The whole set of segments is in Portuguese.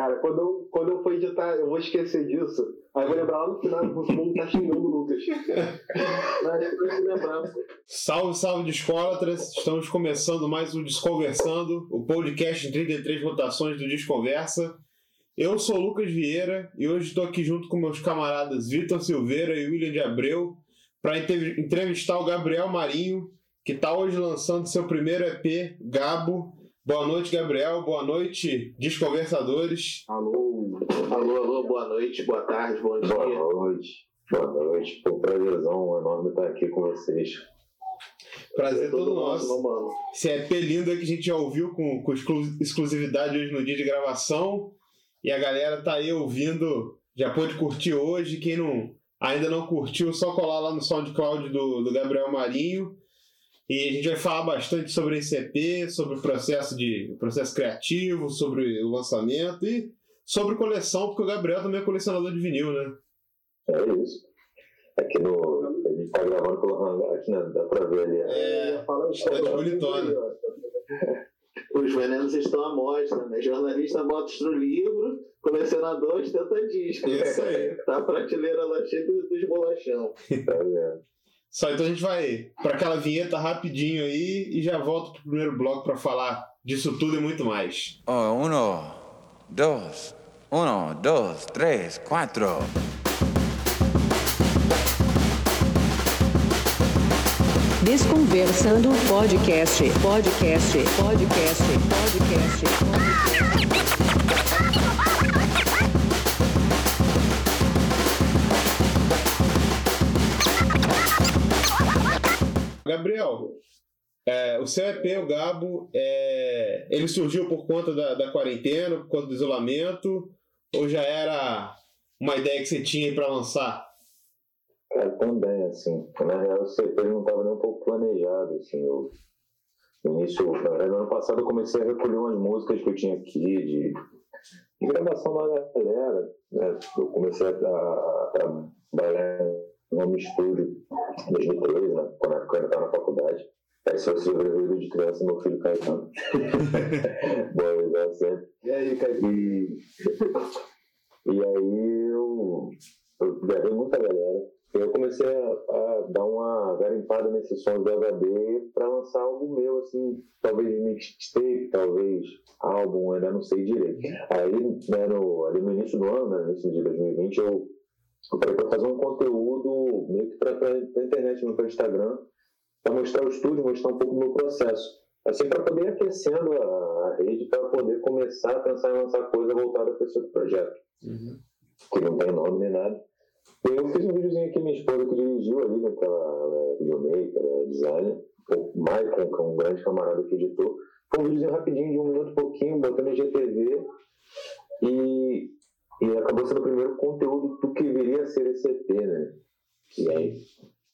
Cara, quando eu, quando eu for editar, eu vou esquecer disso. Aí eu vou lembrar lá no final que o mundo tá xingando o Lucas. Mas depois eu lembrar. Salve, salve Discólatras! Estamos começando mais um Desconversando, o podcast em 33 rotações do Desconversa. Eu sou o Lucas Vieira e hoje estou aqui junto com meus camaradas Vitor Silveira e William de Abreu para entrevistar o Gabriel Marinho, que está hoje lançando seu primeiro EP, Gabo. Boa noite, Gabriel. Boa noite, Desconversadores. Alô. Alô, alô, boa noite, boa tarde, bom dia. Boa noite, boa noite. Foi um prazerzão enorme estar aqui com vocês. Prazer todo nosso. meu mano. Esse EP lindo aí que a gente já ouviu com, com exclu- exclusividade hoje no dia de gravação. E a galera tá aí ouvindo, já pôde curtir hoje. Quem não, ainda não curtiu, só colar lá no SoundCloud do, do Gabriel Marinho. E a gente vai falar bastante sobre esse EP, sobre o processo, de, processo criativo, sobre o lançamento e sobre coleção, porque o Gabriel também é colecionador de vinil, né? É isso. Aqui no. A gente tá gravando pelo hangar aqui, né? Dá pra ver ali. É, Fala o Tá de bonitona. Os venenos estão à mostra, né? Jornalista bota no livro, colecionador ostenta disco. Isso aí. Tá a prateleira lá cheia dos dos bolachão. Tá vendo? Só então a gente vai para aquela vinheta rapidinho aí e já volto pro primeiro bloco para falar disso tudo e muito mais. Oh, uno, dos, uno, dos, tres, cuatro. Desconversando podcast, podcast, podcast, podcast, podcast. Gabriel, é, o seu EP, o Gabo, é, ele surgiu por conta da, da quarentena, por conta do isolamento, ou já era uma ideia que você tinha para lançar? Cara, também, assim. Na real, esse EP não estava nem um pouco planejado, assim. Eu, no início, na verdade, no ano passado eu comecei a recolher umas músicas que eu tinha aqui de, de gravação da galera. Né? Eu comecei a, a trabalhar em um estúdio em 2013, né? Quando eu ainda estava na faculdade. Aí se eu sobrevivo de criança, meu filho Caetano. Bom, já sempre. E aí, Caio? E, e aí eu, eu gravei muita galera. E eu comecei a, a dar uma garimpada nesses sons do HD para lançar algo meu, assim, talvez mixtape, talvez álbum, ainda não sei direito. Aí, né, no, ali no início do ano, né, no início de 2020, eu, eu falei para fazer um conteúdo meio que para a internet, no Instagram, para mostrar o estúdio, mostrar um pouco do meu processo. Assim, para poder ir aquecendo a, rede, para poder começar a pensar em lançar coisa voltada para esse outro projeto, que não tem nome nem nada. E eu fiz um videozinho aqui, minha esposa que dirigiu ali, né, que ela é videomaker, é designer, o Michael, que é um grande camarada que editou. Foi um videozinho rapidinho, de um minuto e pouquinho, botando em GTV, e, e acabou sendo o primeiro conteúdo do que viria a ser esse EP, né? E aí,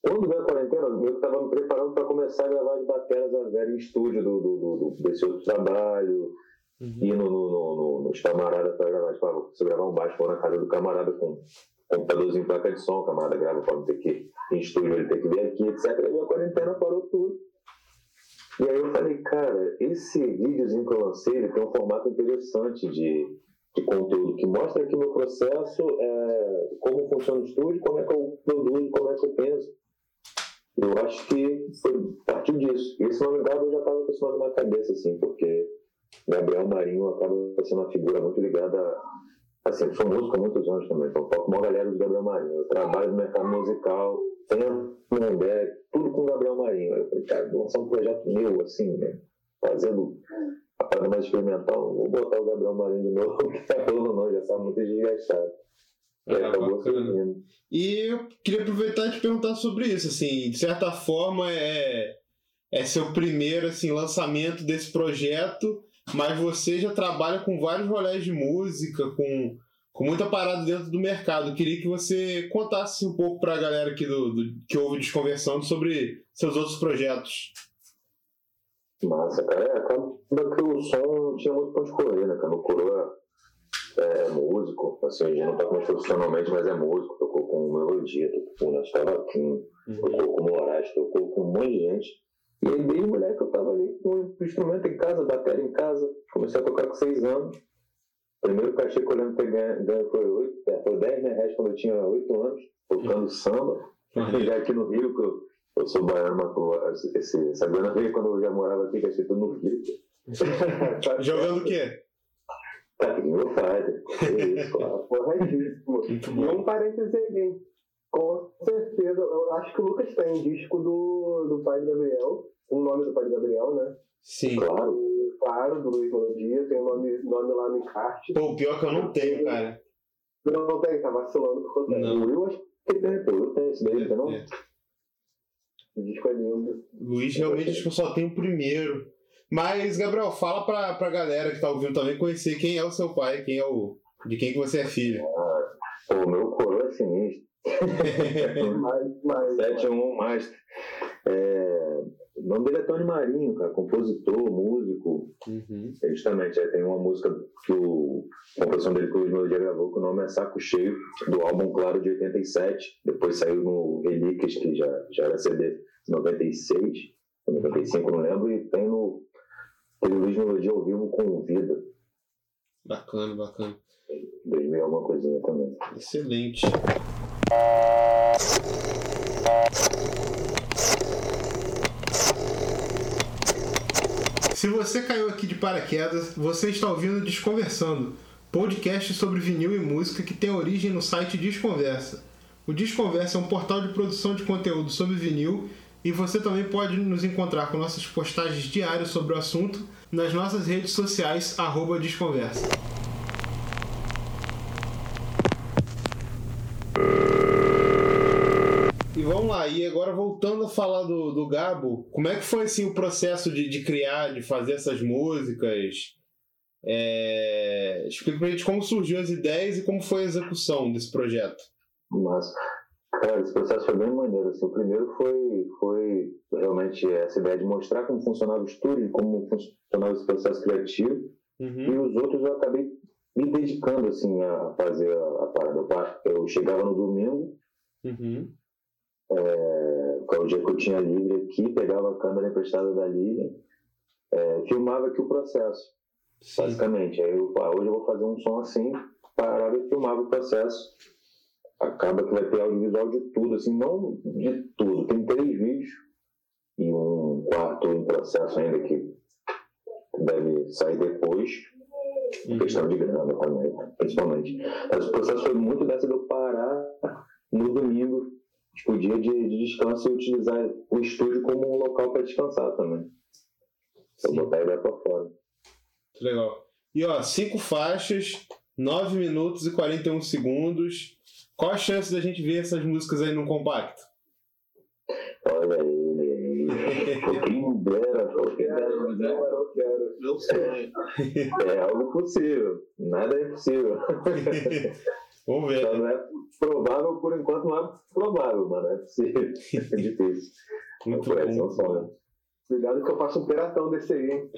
quando veio a quarentena, eu estava me preparando para começar a gravar as bateras a Vera em estúdio do, do, do, desse outro trabalho, ir no, no, no, no, nos camaradas para gravar. Tipo, ah, você gravar um baixo vou na casa do camarada com computadorzinho, placa de som, o camarada grava para não ter que ir em estúdio, ele tem que vir aqui, etc. E a quarentena parou tudo. E aí eu falei, cara, esse videozinho que eu lancei, ele tem um formato interessante de, de conteúdo, que mostra aqui meu processo, é, como funciona o estúdio, como é que eu produzo, como é que eu penso. Eu acho que foi, partiu disso. E esse nome Gabo eu já estava com nome na cabeça, assim, porque Gabriel Marinho acaba sendo uma figura muito ligada a Assim, sou músico há muitos anos também, então toco uma galera do Gabriel Marinho. Eu trabalho no mercado musical, tenho uma ideia, tudo com o Gabriel Marinho. Eu falei, cara, vou lançar um projeto meu, assim, né? Fazendo mais experimental, vou botar o Gabriel Marinho de novo, porque tá falando não, já tá muito desgastado. E aí Ah. E eu queria aproveitar e te perguntar sobre isso, assim, de certa forma é, é seu primeiro assim, lançamento desse projeto, mas você já trabalha com vários rolês de música, com, com muita parada dentro do mercado. Eu queria que você contasse um pouco para a galera aqui do, do- que ouve Desconversando sobre seus outros projetos. Massa, cara. É, acaba que o som tinha muito pra correr, né, cara? O Coroa é músico, assim, gente não toca mais profissionalmente, mas é músico, tocou com Melodia, tocou com Nestor Vaquim, tocou com Moraes, tocou com um monte de gente. E aí, desde moleque, eu tava ali com o instrumento em casa, bateria em casa, comecei a tocar com seis anos. primeiro cachê que eu lembro ganho, ganho foi, 8, é, foi 10 reais quando eu tinha 8 anos, tocando samba. Já aqui no Rio, que eu, eu sou baiano, mas pô, esse, essa grana veio quando eu já morava aqui, que achei tudo no Rio. Jogando o quê? Tá, que meu Fighter. É isso, claro. Corretíssimo. E um parênteses aí, com certeza, eu acho que o Lucas tem disco do, do Pai Gabriel, o nome do Pai Gabriel, né? Sim. Claro. Claro, do Luiz Melodia, tem o nome, nome lá no encarte. Pô, o pior que eu não tenho, cara. Não tem, tá vacilando por conta Não. O Will acho que tem, pô. Eu tenho esse daí, não? É. O disco é lindo. Luiz realmente acho que eu só tenho o primeiro. Mas, Gabriel, fala pra, pra galera que tá ouvindo também conhecer quem é o seu pai, quem é o. de quem que você é filho. Pô, meu coroa é sinistro. Mas, mas, 71 mais. É, o nome dele é Tony Marinho, cara, compositor, músico. Uhum. É, Justamente, é, tem uma música que o, a composição dele que o Luiz Melodia gravou, que o nome é Saco Cheio, do álbum Claro de 87. Depois saiu no Relíquias, que já, já era CD 96, 95, não lembro, e tem no aquele Luiz Melodia ao vivo com Vida, Bacana, bacana. 2000 alguma coisinha também. Excelente. Se você caiu aqui de paraquedas, você está ouvindo Desconversando, podcast sobre vinil e música que tem origem no site Desconversa. O Desconversa é um portal de produção de conteúdo sobre vinil e você também pode nos encontrar com nossas postagens diárias sobre o assunto nas nossas redes sociais, arroba Desconversa. E vamos lá, e agora voltando a falar do, do Gabo, como é que foi assim o processo de, de criar, de fazer essas músicas? É... Explica pra gente como surgiu as ideias e como foi a execução desse projeto. Mas, cara, esse processo foi bem maneiro. Assim, o primeiro foi, foi realmente essa ideia de mostrar como funcionava o estúdio, como funcionava esse processo criativo. Uhum. E os outros eu acabei me dedicando assim, a fazer a, a parada. Eu, eu chegava no domingo, Uhum. É, que é o dia que eu tinha livre aqui, pegava a câmera emprestada da Lívia, é, filmava aqui o processo, Sim. basicamente. Aí eu, ah, hoje eu vou fazer um som assim, parava e filmava o processo. Acaba que vai ter audiovisual de tudo, assim, não de tudo. Tem três vídeos e um quarto em processo ainda que deve sair depois. Uhum. Questão de grana também, principalmente. Mas o processo foi muito dessa de eu parar dia de, de descanso e utilizar o estúdio como um local para descansar também. Sim. botar a ideia pra fora. Muito legal. E ó, cinco faixas, 9 minutos e 41 segundos. Qual a chance da gente ver essas músicas aí no compacto? Olha ele aí. Pô, Quem dera, quem dera, mas é- eu quero. Meu sonho. é algo possível. Nada é impossível. Vamos ver. Só não é provável, por enquanto não é provável, mas não é possível. É difícil. Muito esse é bom. Cuidado que eu faço um piratão desse aí, hein?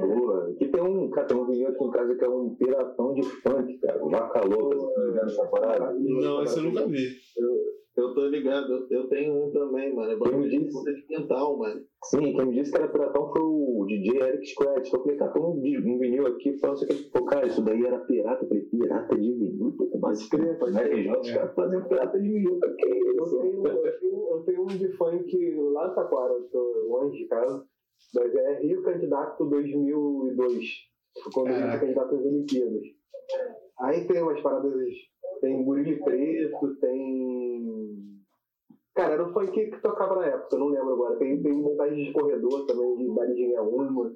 Boa. Aqui tem um, cara, tem um vinil aqui em casa que é um piratão de funk, cara. Vaca louca, você tá ligado nessa parada? Não, esse eu nunca vi. Eu tô ligado, eu- eu tenho um também, mano. É bagulho de disse? de quintal, mano. Sim, quem me disse que era piratão foi o DJ Eric Scratch. Eu falei, cara, um, di- um vinil aqui, falando isso aqui. Pô, cara, isso daí era pirata. Eu falei, pirata de vinil? Pô, Mas crer, pode crer. Os caras faziam pirata de vinil, que Eu isso? tenho, eu, tenho, eu tenho um de funk lá em Taquara, eu tô longe de casa, mas é Rio Candidato 2002, quando eu Caraca. fui candidato às Olimpíadas. Aí tem umas paradas, tem Burili Preto, tem... Cara, era um funk que tocava na época, eu não lembro agora. Tem, tem montagem de corredor também, de Daridinha Uma.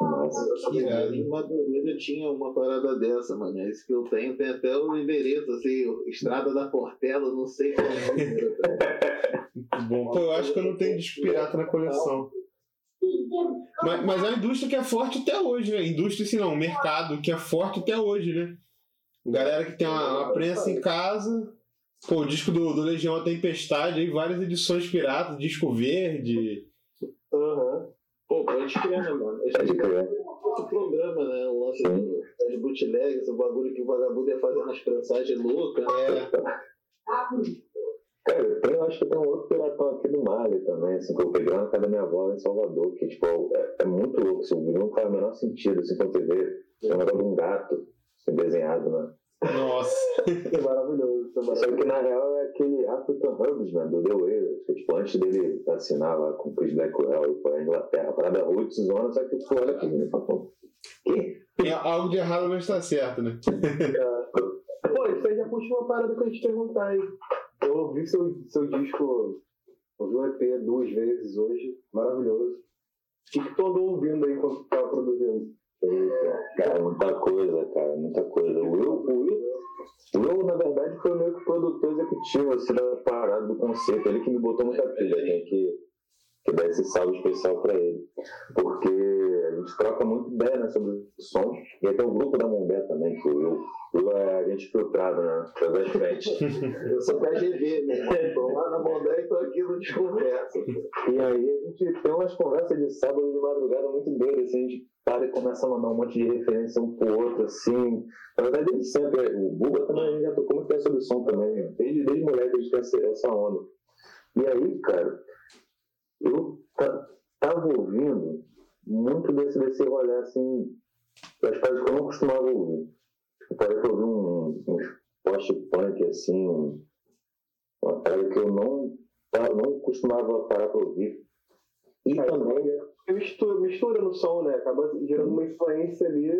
Nossa, Irado. Em Madureira tinha uma parada dessa, mano. Esse que eu tenho tem até o endereço, assim, Estrada da Portela, não sei qual é o tá? Muito bom. Pô, eu acho que eu não tenho disco pirata na coleção. Mas, mas é uma indústria que é forte até hoje, né? Indústria, assim, não, mercado que é forte até hoje, né? Galera que tem uma, uma prensa em casa. Pô, o disco do, do Legião A Tempestade, aí várias edições piratas, disco verde. Aham. Pô, pode crer, né, mano? Pode crer. outro programa, né? O lance do- das bootlegs, o bagulho que o vagabundo ia fazer nas prensagens loucas. É, Cara, eu acho que tem um outro piratão aqui do Mali também, assim, que eu peguei lá na casa da minha avó em Salvador, que, tipo, é, é muito louco, assim, o vídeo não faz o menor sentido, assim, quando você vê, é um negócio de um gato, desenhado, né? Nossa. É maravilhoso. É Só que na real é aquele African Herbsman do The Wailers, que tipo, antes dele assinar lá com o Chris Blackwell e pra Inglaterra, parada roots zona, só que tu olha pra mim e fala, pô, que? Tem algo de errado, mas tá certo, né? Pô, isso aí já puxa uma parada que eu te perguntar aí. Eu ouvi seu, seu disco, ouvi o EP duas vezes hoje, maravilhoso. O que, que tu andou ouvindo aí quando tu tava produzindo? Eita, cara, muita coisa, cara, muita coisa. O Will, o Will, o Will, na verdade, foi meio que produtor executivo, assim, da parada do conceito. Ele que me botou muita pilha, tem que, que dar esse salve especial pra ele. Porque gente troca muito ideia, né, sobre o som. E aí tem o grupo da Mombé também, que Will é a gente filtrado, né, todas as frentes. Eu sou KGB, né? Tô lá na Mondé e tô aqui no Desconversa. E aí a gente tem umas conversas de sábado de madrugada muito doidas, assim, a gente para e começa a mandar um monte de referência um pro outro, assim. Na verdade, ele sempre, o Buba também a já tocou muito ideia sobre som também, né? desde, desde moleque a gente tem essa, essa onda. E aí, cara, eu ta- tava ouvindo muito desse, desse rolê, assim, das coisas que eu não costumava ouvir. Eu parei pra ouvir um, uns post-punk, assim, um- uma parada que eu não, não costumava parar pra ouvir. E também, Porque mistura, mistura no som, né? Acaba gerando uma influência ali.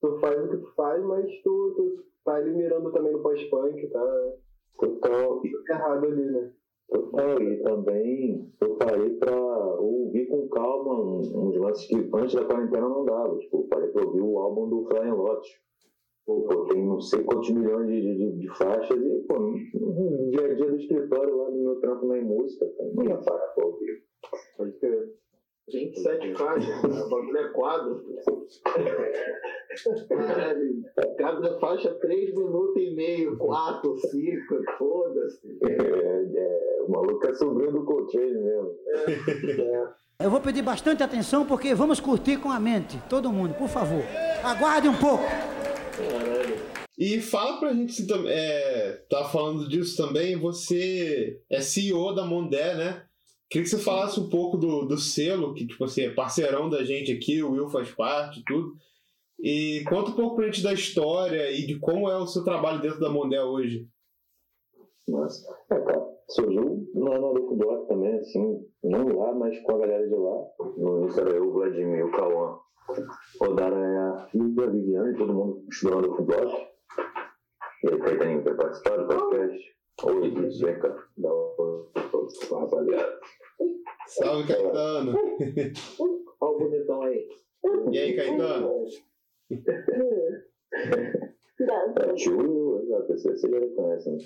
Tu faz o que tu faz, mas tu, tu tá ali mirando também no pós-punk, tá total, tudo errado ali, né? Total, e também eu parei pra ouvir com calma uns lances que antes da quarentena não dava. Tipo, eu parei pra ouvir o álbum do Flying Lotus. Pô, tem não sei quantos milhões de, de, de faixas e, pô, no no dia a dia do escritório lá do meu trampo na música, não ia parar pra ouvir. Pode ter. 27 faixas, cara. o bagulho é quadro. Caralho, cada faixa 3 minutos e meio, 4, 5, foda-se. É, é, o maluco é sobrinho do Coltrane mesmo. Eu vou pedir bastante atenção porque vamos curtir com a mente. Todo mundo, por favor. Aguarde um pouco. E fala pra gente se é, tá falando disso também, você é CEO da Mondé, né? Queria que você falasse um pouco do, do selo, que tipo assim, é parceirão da gente aqui, o Will faz parte, tudo. E conta um pouco pra gente da história e de como é o seu trabalho dentro da Mondé hoje. Mas, é, cara, surgiu no Adolfo Block também, assim, não lá, mas com a galera de lá. No início era eu, o Vladimir, o Cauã, o Dara, filha, a Viviane, todo mundo estudando Adolfo Block. E aí, Caetaninho, quer participar do podcast? Oi, Zeca, pra rapaziada. Salve, Caetano! Olha o bonitão aí. E aí, Caetano? É, tio Will, exato, você, você já conhece, né?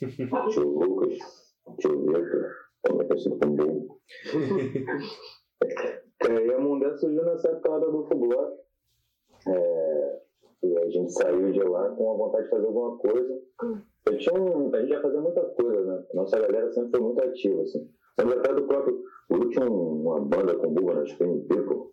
tio Lucas, tio Vitor, também conhecido como Bobo. É, e a Mundé surgiu nessa época lá da Adolfo. É, e a gente saiu de lá com a vontade de fazer alguma coisa. Eu tinha um, a gente já fazia muita coisa, né? Nossa galera sempre foi muito ativa, assim. Lembro até do próprio. O Will tinha um- uma banda com Buba na Spring People.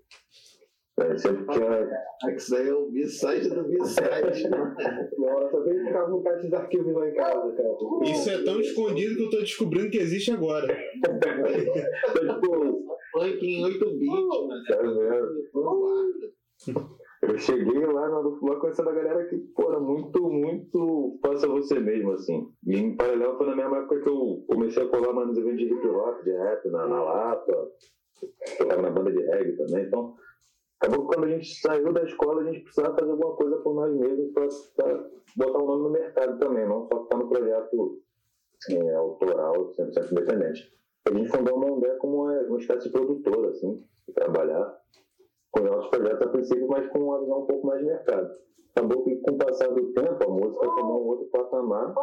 Né? Sempre tinha. Isso aí é o B-side do B-side. Nossa, eu sempre ficava no caixa de arquivos lá em casa, cara. Isso é tão escondido que eu tô descobrindo que existe agora. tipo, Funk em 8 bits, mano. Sério mesmo. Cheguei lá Bloco conhecendo a galera que, pô, era muito, muito faça você mesmo, assim. E em paralelo foi na mesma época que eu comecei a colar mais nos eventos de hip hop, de rap, na, na Lapa. Eu tava na banda de reggae também, então... Acabou que quando a gente saiu da escola, a gente precisava fazer alguma coisa por nós mesmos pra botar o nome no mercado também, não só ficar no projeto é, autoral, 100% independente. A gente fundou uma Mondé como uma, uma espécie de produtora, assim, de trabalhar com nossos projetos a princípio, mas com uma visão um pouco mais de mercado. Acabou que com o passar do tempo, a música tomou um outro patamar.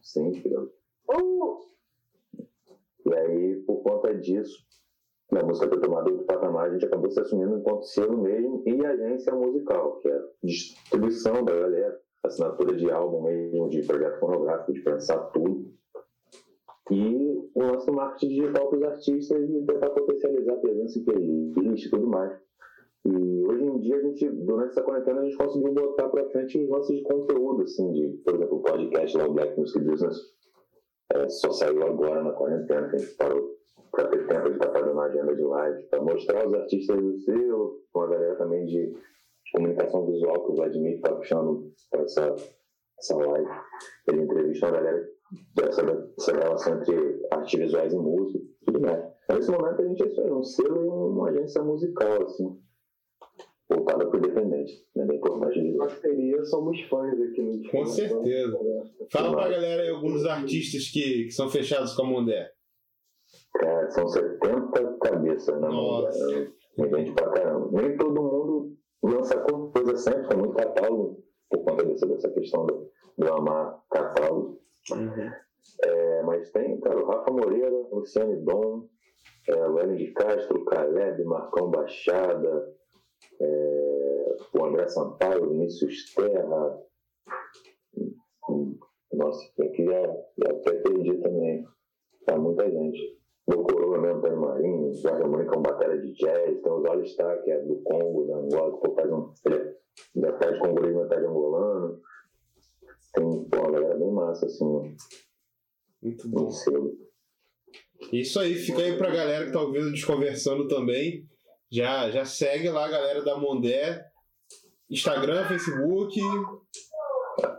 Sim, filho. E aí, por conta disso, a música ter tomado outro patamar, a gente acabou se assumindo enquanto selo mesmo e agência musical, que é a distribuição da galera, assinatura de álbum mesmo, de projeto fonográfico, de pensar tudo. E o nosso marketing digital para os artistas e tentar potencializar a presença em playlist e tudo mais. E hoje em dia, a gente, durante essa quarentena, a gente conseguiu botar para frente os nossos de conteúdo, assim, de, por exemplo, o podcast lá, o Black Music Business, é, só saiu agora na quarentena, que a gente parou para ter tempo de estar fazendo uma agenda de live, para mostrar os artistas do selo, com a galera também de, comunicação visual que o Vladimir está puxando para essa, essa live. Ele entrevista a galera dessa, dessa relação entre artes visuais e música, tudo mais. Nesse momento a gente é isso aí, um selo e uma agência musical, assim, voltada para o independente. É bem importante dizer. Parceria, somos fãs aqui no Com certeza. Fala pra galera aí alguns artistas que, que são fechados com a Mondé. Cara, são 70 cabeças na mão. Nossa. cara. Tem gente pra caramba. Nem todo mundo lança coisa sempre, tem muito catálogo, por conta dessa, dessa questão do, do amar catálogo. É, mas tem, cara, o Rafa Moreira, Luciane Dom, é, Hélio de Castro, Caleb, Marcão Baixada, é, o André Sampaio, Vinícius Terra. Hum, Nossa, aqui já, já até perdi também. Tá muita gente. Do Coroa mesmo, tem Marinho, o Harmônica é um bateria de jazz, tem os All Star, que é do Congo, da Angola, que faz um. Ele é metade congolês, metade angolano. Tem, pô, uma galera bem massa, assim, Muito no bom. Isso aí, fica aí pra galera que tá ouvindo Desconversando também. Já, já segue lá a galera da Mondé. Instagram, Facebook.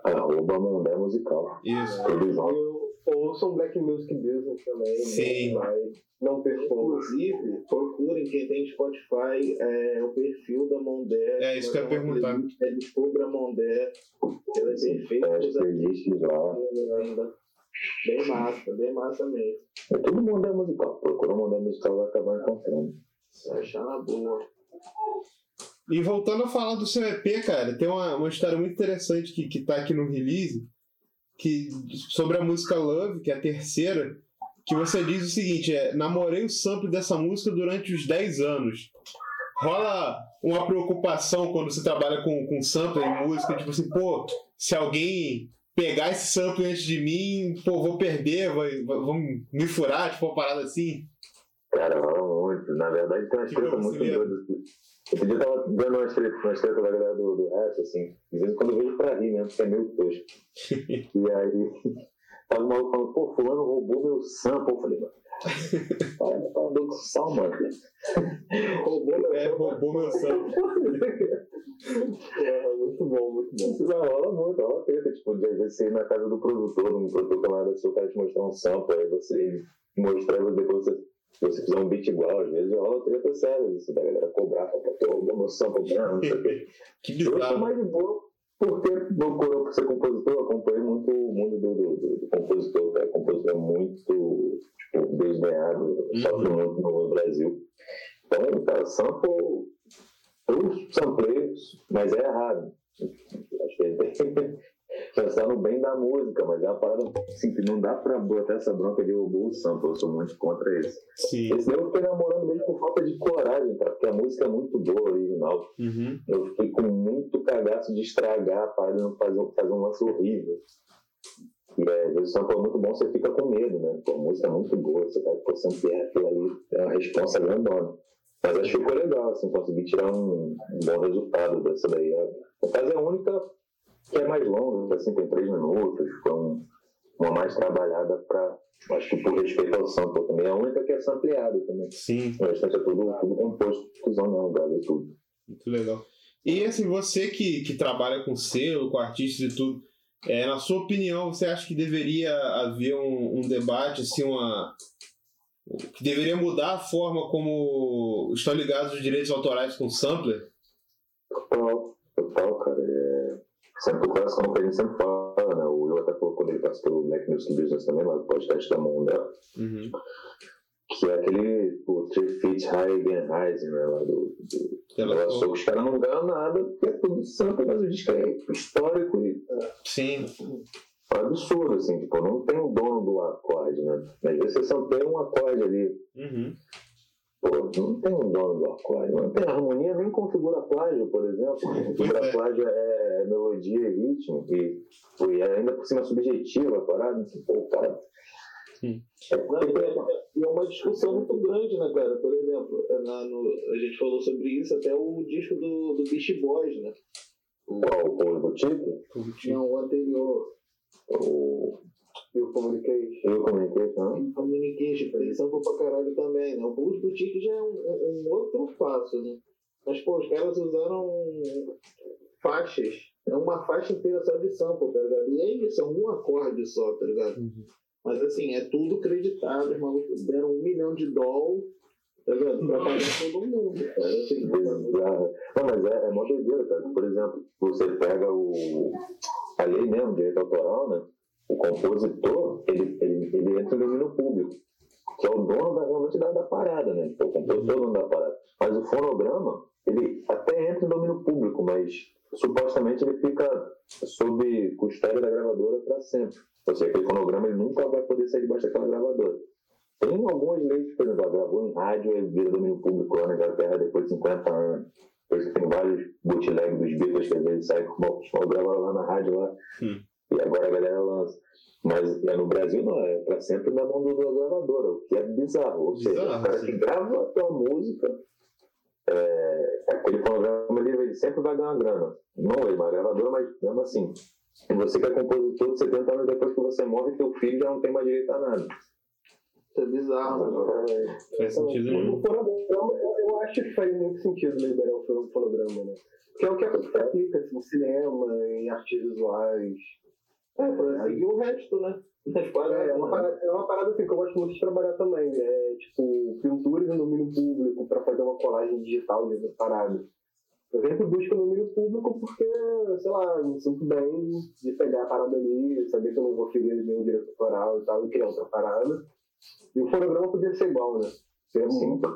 Arroba Mondé Musical. Isso. Tudo junto. Um Black Music Business também. Sim. Mas não perfumo. Inclusive, procurem quem tem Spotify é, o perfil da Mondé. É, isso que eu ia perguntar. É, descubra a Mondé. Ela é perfeita. Ainda. Bem massa, bem massa mesmo. É tudo Mondé Musical. Procura Mondé Musical, vai acabar encontrando. Vai achar na boa. E voltando a falar do seu EP, cara, tem uma, uma história muito interessante que, que tá aqui no release, que, sobre a música Love, que é a terceira, que você diz o seguinte, é, namorei o sample dessa música durante os 10 anos. Rola uma preocupação quando você trabalha com, com sample em música, tipo assim, pô, se alguém pegar esse sample antes de mim, pô, vou perder, vai- vão me furar, tipo, uma parada assim. Cara, rola muito. Na verdade, tem umas tretas como muito doidas. Outro dia eu tava vendo umas tretas, umas tretas da galera do, do rap, assim. De vez em quando eu vejo pra rir mesmo, porque é meio tosco. e aí, tava o maluco falando, pô, fulano roubou meu sample. Eu falei, mano, para, paradoxal, mano. Roubou meu É, roubou meu sample. É, muito bom, muito bom. Isso não, rola muito, rola treta. Tipo, de você ir na casa do produtor, um produtor camarada seu, o cara te mostrar um sample, aí você mostrar, e depois você, você fizer um beat igual, às vezes rola treta séria, isso da galera cobrar, meu sample, não, sei o quê. Que Eu sou bizarro. mais de boa, porque meu coroa por ser compositor, eu acompanho muito o mundo do, do, do- compositor, cara. Compositor é muito, tipo, desdenhado, sofre muito no Brasil. Então, cara, sample, eu samplei, mas é errado. Acho que é pensar no bem da música, mas é uma parada assim, que não dá pra botar essa bronca de roubou o sample, eu sou muito contra isso. Sim. Esse daí eu fiquei namorando mesmo por falta de coragem, cara, porque a música é muito boa, original. Uhum. Eu fiquei com muito cagaço de estragar a parada não fazer, fazer um lance horrível. E é, às vezes o sample é muito bom, você fica com medo, né? Pô, a música é muito boa, você vai pô, samplear aquilo ali, é uma resposta grandona. Mas acho que ficou legal, assim, consegui tirar um, um bom resultado dessa daí. No caso, é a única que é mais longa, assim, tem três minutos, foi um, uma mais trabalhada pra, acho que por respeito ao sample também. É a única que é sampleada também. Sim. O restante é tudo, tudo composto, fusão não, gravei tudo. Muito legal. E assim, você que, que trabalha com selo, com artistas e tudo, é, na sua opinião, você acha que deveria haver um, um debate, assim, uma. que deveria mudar a forma como estão ligados os direitos autorais com o sampler? Total, total, cara. É... Sempre o coração como a gente sempre fala, né? O Will até falou quando ele passou pelo Black News Business também, lá do podcast da Monda, Uhum. que é aquele o Three Feet High Rising, né? Lá do, do, do. Os caras não ganham nada, porque é tudo sample, mas o disco é histórico e Sim. é absurdo, assim, tipo, não tem o dono do acorde, né? Às vezes você só tem um acorde ali. Uhum. Pô, não tem um dono do acorde, não tem harmonia, nem configura plágio, por exemplo. Configura é. plágio é melodia e ritmo, e, e ainda por cima subjetiva a parada, pô, o cara. Sim. É, Não, é, é uma discussão muito grande, né, cara? Por exemplo, é na- no- a gente falou sobre isso até o disco do, do Beast Boys, né? qual o povo do tipo? Não, o anterior. O Eu comuniquei. eu comentei, não? Em Communication, tem sample pra caralho também, né? O Blues Boutique já é um, um- outro passo, né? Mas, pô, os caras usaram faixas. É uma faixa inteira só de sample, tá ligado? E é isso, é um acorde só, tá ligado? Mas assim, é tudo creditado, os malucos deram um milhão de dólares, tá ligado? Pra pagar todo mundo, cara. Assim, Bizarro. Não, mas é, é mó doideira, cara. Por exemplo, você pega o, a lei mesmo, direito autoral, né? O compositor, ele, ele, ele entra no domínio público, que é o dono da, realmente da, da parada, né? O compositor é o dono da parada. Mas o fonograma, ele até entra em domínio público, mas supostamente ele fica sob custódia da gravadora para sempre. Ou seja, aquele fonograma ele nunca vai poder sair debaixo daquela gravadora. Tem algumas leis, por exemplo, gravou em rádio e vira domínio público lá na Inglaterra depois de 50 anos. Por isso tem vários bootlegs dos Beatles que às vezes saem com uma gravaram lá na rádio lá. Hum. E agora a galera lança. Mas é, no Brasil não, é pra sempre na mão do, da gravadora, o que é bizarro. Ou seja, Bizarro, o cara sim. que grava a tua música, é, aquele fonograma ele, ele sempre vai ganhar grana. Não ele, mas a gravadora, mas mesmo assim. E você que é compositor, 70 anos depois que você morre, teu filho já não tem mais direito a nada. Isso é bizarro, mano. Faz sentido nenhum. O fonograma, eu, acho que faz muito sentido liberar o fonograma, né? Porque é o que aplica assim, em cinema, em artes visuais. É, seguir o resto, né? É, é uma parada, é uma parada assim que eu gosto muito de trabalhar também. É tipo, pinturas em domínio público para fazer uma colagem digital de parada. Eu sempre busco no domínio público porque, sei lá, me sinto bem de pegar a parada ali, saber que eu não vou ferir nenhum direito autoral e tal, e criar outra parada. E o fonograma podia ser igual, né? Seria, Sim, muito,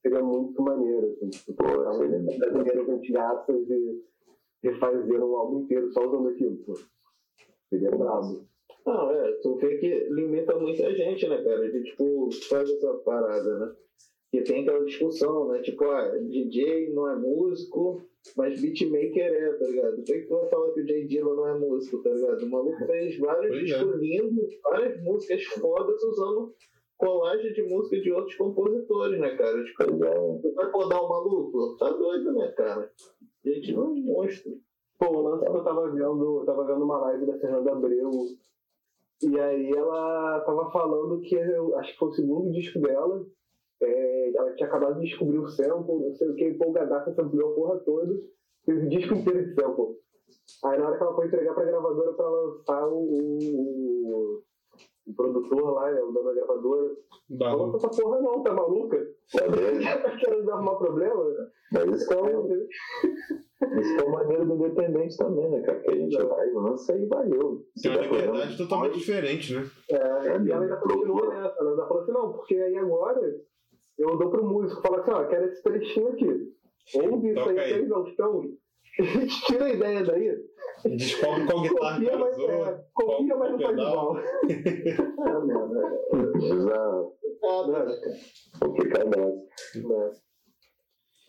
seria muito maneiro, assim, tipo, Pô, pegar seria umas brasileiras antigaças e refazer um álbum inteiro só usando aquilo, pô. Seria brabo. Não, é, tu vê que limita muita gente, né, cara? De, tipo, faz essa parada, né? E tem aquela discussão, né? Tipo, ah, DJ não é músico, mas beatmaker é, tá ligado? Por que que tu vai falar que o Jay Dilla não é músico, tá ligado? O maluco fez vários Pois é. discos lindos, várias músicas fodas usando colagem de música de outros compositores, né, cara? Tipo, é, tu vai podar o maluco? Tá doido, né, cara? Gente, não é um monstro. Pô, o lance que eu tava vendo, eu tava vendo uma live da Fernanda Abreu, e aí ela tava falando que eu, acho que foi o segundo disco dela, é, ela tinha acabado de descobrir o sample, não sei o que, empolgadaça, sampleou a porra toda, fez o disco inteiro de sample. Aí na hora que ela foi entregar pra gravadora pra lançar o, o, o produtor lá, né, o dono da gravadora, não lança essa porra não, tá maluca? Tá querendo arrumar problema? Mas isso que é Aí o, eu- isso é o maneiro do independente também, né, cara? Que a gente vai, lança e valeu. Se É uma liberdade totalmente diferente, né? É, É, e ela ainda continua nessa, né? Ela falou assim, não, porque aí agora eu dou pro músico, falo assim, ó, quero esse trechinho aqui. Ouve isso aí aí. até exaustão. Tira a ideia daí. Descobre qual guitarra que Copia, ela mas, usou. é, copia, mas não faz igual. é, é, Bizarro. Nada, né, cara? O que cadastro. é.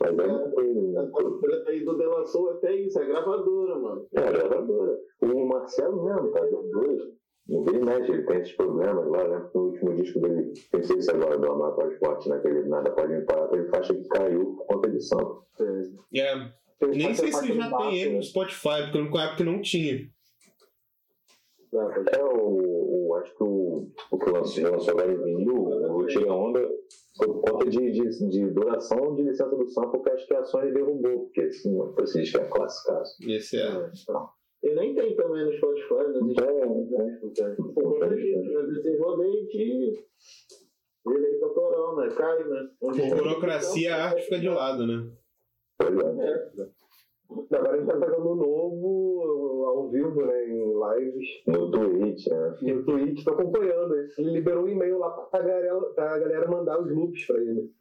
Mas é maneiro, né? Essa treta aí do Soul é até isso, é gravadora, mano. É, a gravadora. O Marcelo mesmo, tá doido. No Billy mexe, ele tem esses problemas lá, né? No último disco dele, pensei isso agora do Amar Pode Forte, naquele Nada Pode Me Parar, teve faixa que caiu por conta de som. É, Tem nem que sei se já tem ele barco, no Spotify, porque na época não tinha. né? É, o acho que o, o que lançou, lançou agora em vinil, o Tira Onda, por conta de, de, de duração de licença do sample, que acho que a Sony derrubou, porque assim, esse disco é classicaço. Esse é. E nem tem também no Spotify, né? É, é. Né? Desse rodeio de direito autoral, né? Cai, né? Onde Por burocracia, a arte fica de lado, né? Pois é. Agora a gente tá pegando um novo ao vivo, né? Em lives. No Twitch, né? No Twitch, tô acompanhando. Ele liberou um e-mail lá pra galera, pra galera mandar os loops pra ele.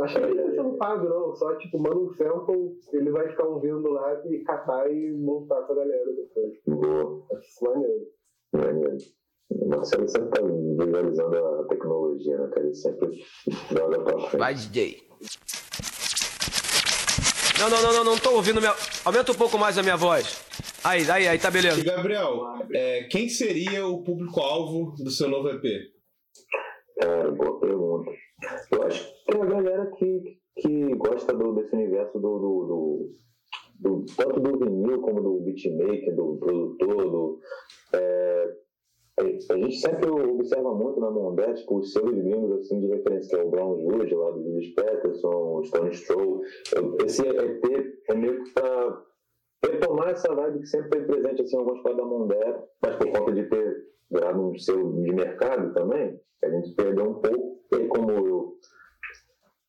Acho que não tá sendo pago, não. Só, tipo, manda um sample, ele vai ficar ouvindo lá e catar e montar com a galera depois. Boa. Acho isso maneiro. Maneiro. O Marcelo sempre tá visualizando a tecnologia, né, cara? Ele sempre joga pra frente. Vai, DJ. Não, não, não, não, não tô ouvindo minha. Aumenta um pouco mais a minha voz. Aí, aí, aí, tá E beleza. Gabriel, é, quem seria o público-alvo do seu novo EP? Cara, boa pergunta. Eu acho que é a galera que, que gosta do, desse universo do, do, do, do- tanto do vinil como do beatmaker, do produtor, do, é, a gente sempre observa muito na Mondé, tipo, os seus gringos assim, de referência, que é o Brown Wood, lá do Lewis Peterson, o Stone Stroll. Esse EP é meio que pra retomar essa vibe que sempre foi presente assim, em algumas partes da Mondé, mas por conta de ter virado um selo de mercado também, a gente perdeu um pouco. E como eu,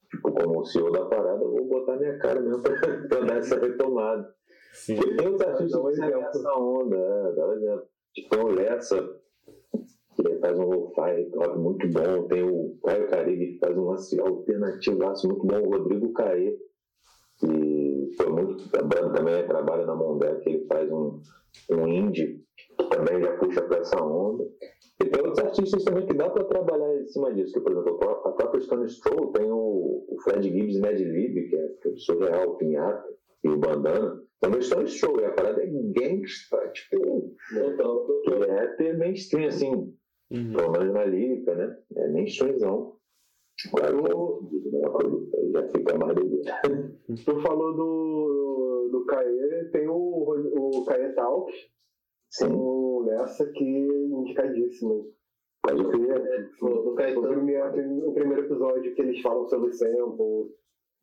tipo, como o CEO da parada, eu vou botar minha cara mesmo pra, pra dar essa retomada. Sim. Tem outros artistas que seguem exemplo. essa onda, é, dá um exemplo. Tipo, o Lessa, faz um lo-fi hop muito bom. Tem o Caio Caribe, que faz um lance alternativaço muito bom. O Rodrigo Caê, que foi muito. Também trabalha na Mondé, que ele faz um, um indie, que também já puxa pra essa onda. E tem outros artistas também que dá pra trabalhar em cima disso. Que, por exemplo, a pró- a própria Stone Stroll tem o, o Fred Gibbs e Mad Lib, que é, que é o o Pinhata e o Bandana. Também Stone Stroll, e a parada é gangsta, tipo, Total, que total. é rap mainstream, assim, Uhum. pelo menos na lírica, né? É. Claro que é- já fica mais doideira. Tu falou do, do Caê, tem o, o Caê Talks, Sim, com essa que é indicadíssimo. pode crer. Do O Caetano. primeiro, o primeiro episódio que eles falam sobre sample,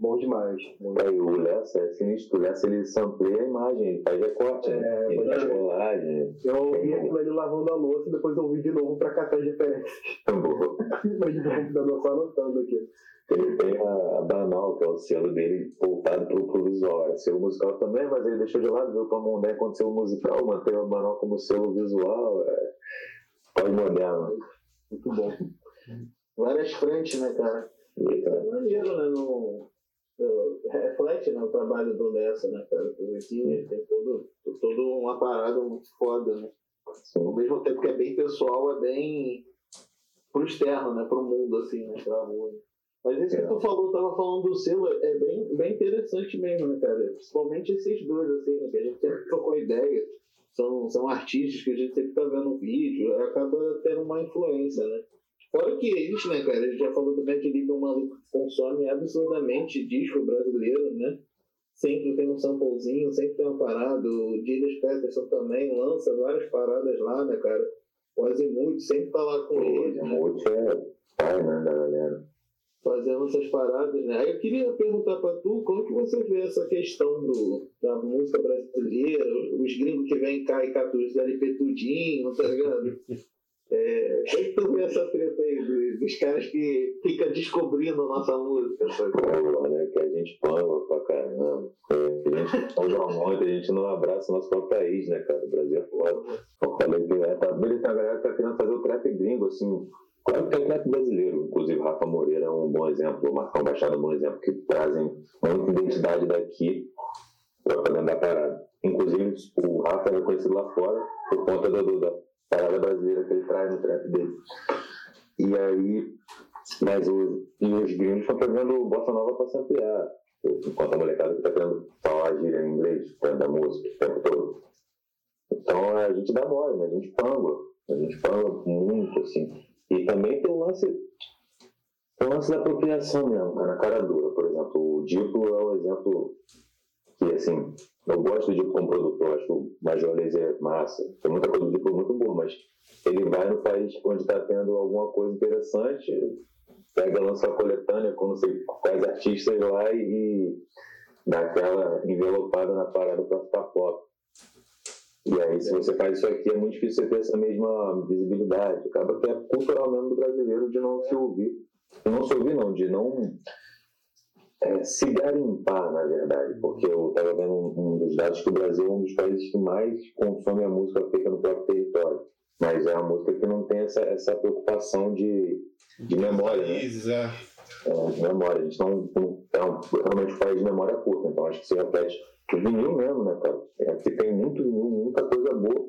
bom demais. Bom demais. Aí o Lessa é sinistro, o Lessa ele sampleia a imagem, ele faz recorte, né? É, Ele faz crer. rolagem. Eu ouvi aquilo ali lavando a louça, depois eu ouvi de novo pra catar GPS. Mas de computador só anotando aqui. Ele tem a, a Banal, que é o selo dele voltado pro, pro visual. É selo musical também, mas ele deixou de lado, viu pra Mondé quando selo musical, manteve a Banal como selo visual. É, pós-moderno. Muito bom. Várias frentes, né, cara? E, É maneiro, né? No- reflete né, o trabalho do Lessa, né, cara? Tu vê que tem todo, todo uma parada muito foda, né? Ao mesmo tempo que é bem pessoal, é bem pro externo, né? Pro mundo, assim, né? Pra rua. Mas isso que tu falou, tava falando do selo, é bem, bem interessante mesmo, né, cara? Principalmente esses dois, assim, né? Que a gente sempre trocou ideia. São, são artistas que a gente sempre tá vendo vídeo, acaba tendo uma influência, né? Fora que eles, né, cara? A gente já falou do Matt Lib, é um maluco que consome absurdamente disco brasileiro, né? Sempre tem um samplezinho, sempre tem uma parada. O Didas Peterson também lança várias paradas lá, né, cara? O Azimuth sempre tá lá com o ele, né? Azimuth é pai, né, da galera. fazendo essas paradas, né? Aí eu queria perguntar pra tu, como que você vê essa questão do, da música brasileira, os gringos que vêm cá e catam os LP tudinho, tá ligado? É, como que vê essa treta aí dos, caras que ficam descobrindo a nossa música? Pô, né, que a gente panga pra caramba. É, a gente panga muito, a gente não abraça o nosso próprio país, né, cara? O Brasil é foda. Eu falei que é, tá, beleza, tem a galera que tá querendo fazer o trap gringo, assim. Claro que é o trap brasileiro, inclusive Rafa Moreira é um bom exemplo, o Marcão Baixada é um bom exemplo, que trazem muita identidade daqui pra dentro da parada. Inclusive, o Rafa é conhecido lá fora por conta do, do- da parada brasileira que ele traz no trap dele. E aí, mas os, os gringos estão pegando bossa nova pra se ampliar. Enquanto a molecada que tá querendo falar gíria em inglês da música o tempo todo. Então a gente dá mole, mas a gente panga. A gente panga muito, assim. E também tem o lance. O lance da apropriação mesmo, cara, na cara dura. Por exemplo, o Diplo é um exemplo que, assim, eu gosto Diplo como produtor, acho o Major Lazer massa. Tem muita coisa do Diplo muito boa, mas ele vai no país onde está tendo alguma coisa interessante, pega, lança a coletânea com não sei quais artistas lá e dá aquela envelopada na parada pra ficar pop. E aí, se você faz isso aqui, é muito difícil você ter essa mesma visibilidade. Acaba que é cultural mesmo do brasileiro de não se ouvir. Não se ouvir, não, de não é, se garimpar, na verdade. Porque eu estava vendo um, um dos dados que o Brasil é um dos países que mais consome a música feita no próprio território. Mas é uma música que não tem essa, essa preocupação de, de memória. Né? Países, é. é, de memória. A gente não, não é um, realmente um país de memória curta, então acho que se repete o vinil mesmo, né, cara? É, Aqui tem muito vinil, muita coisa boa.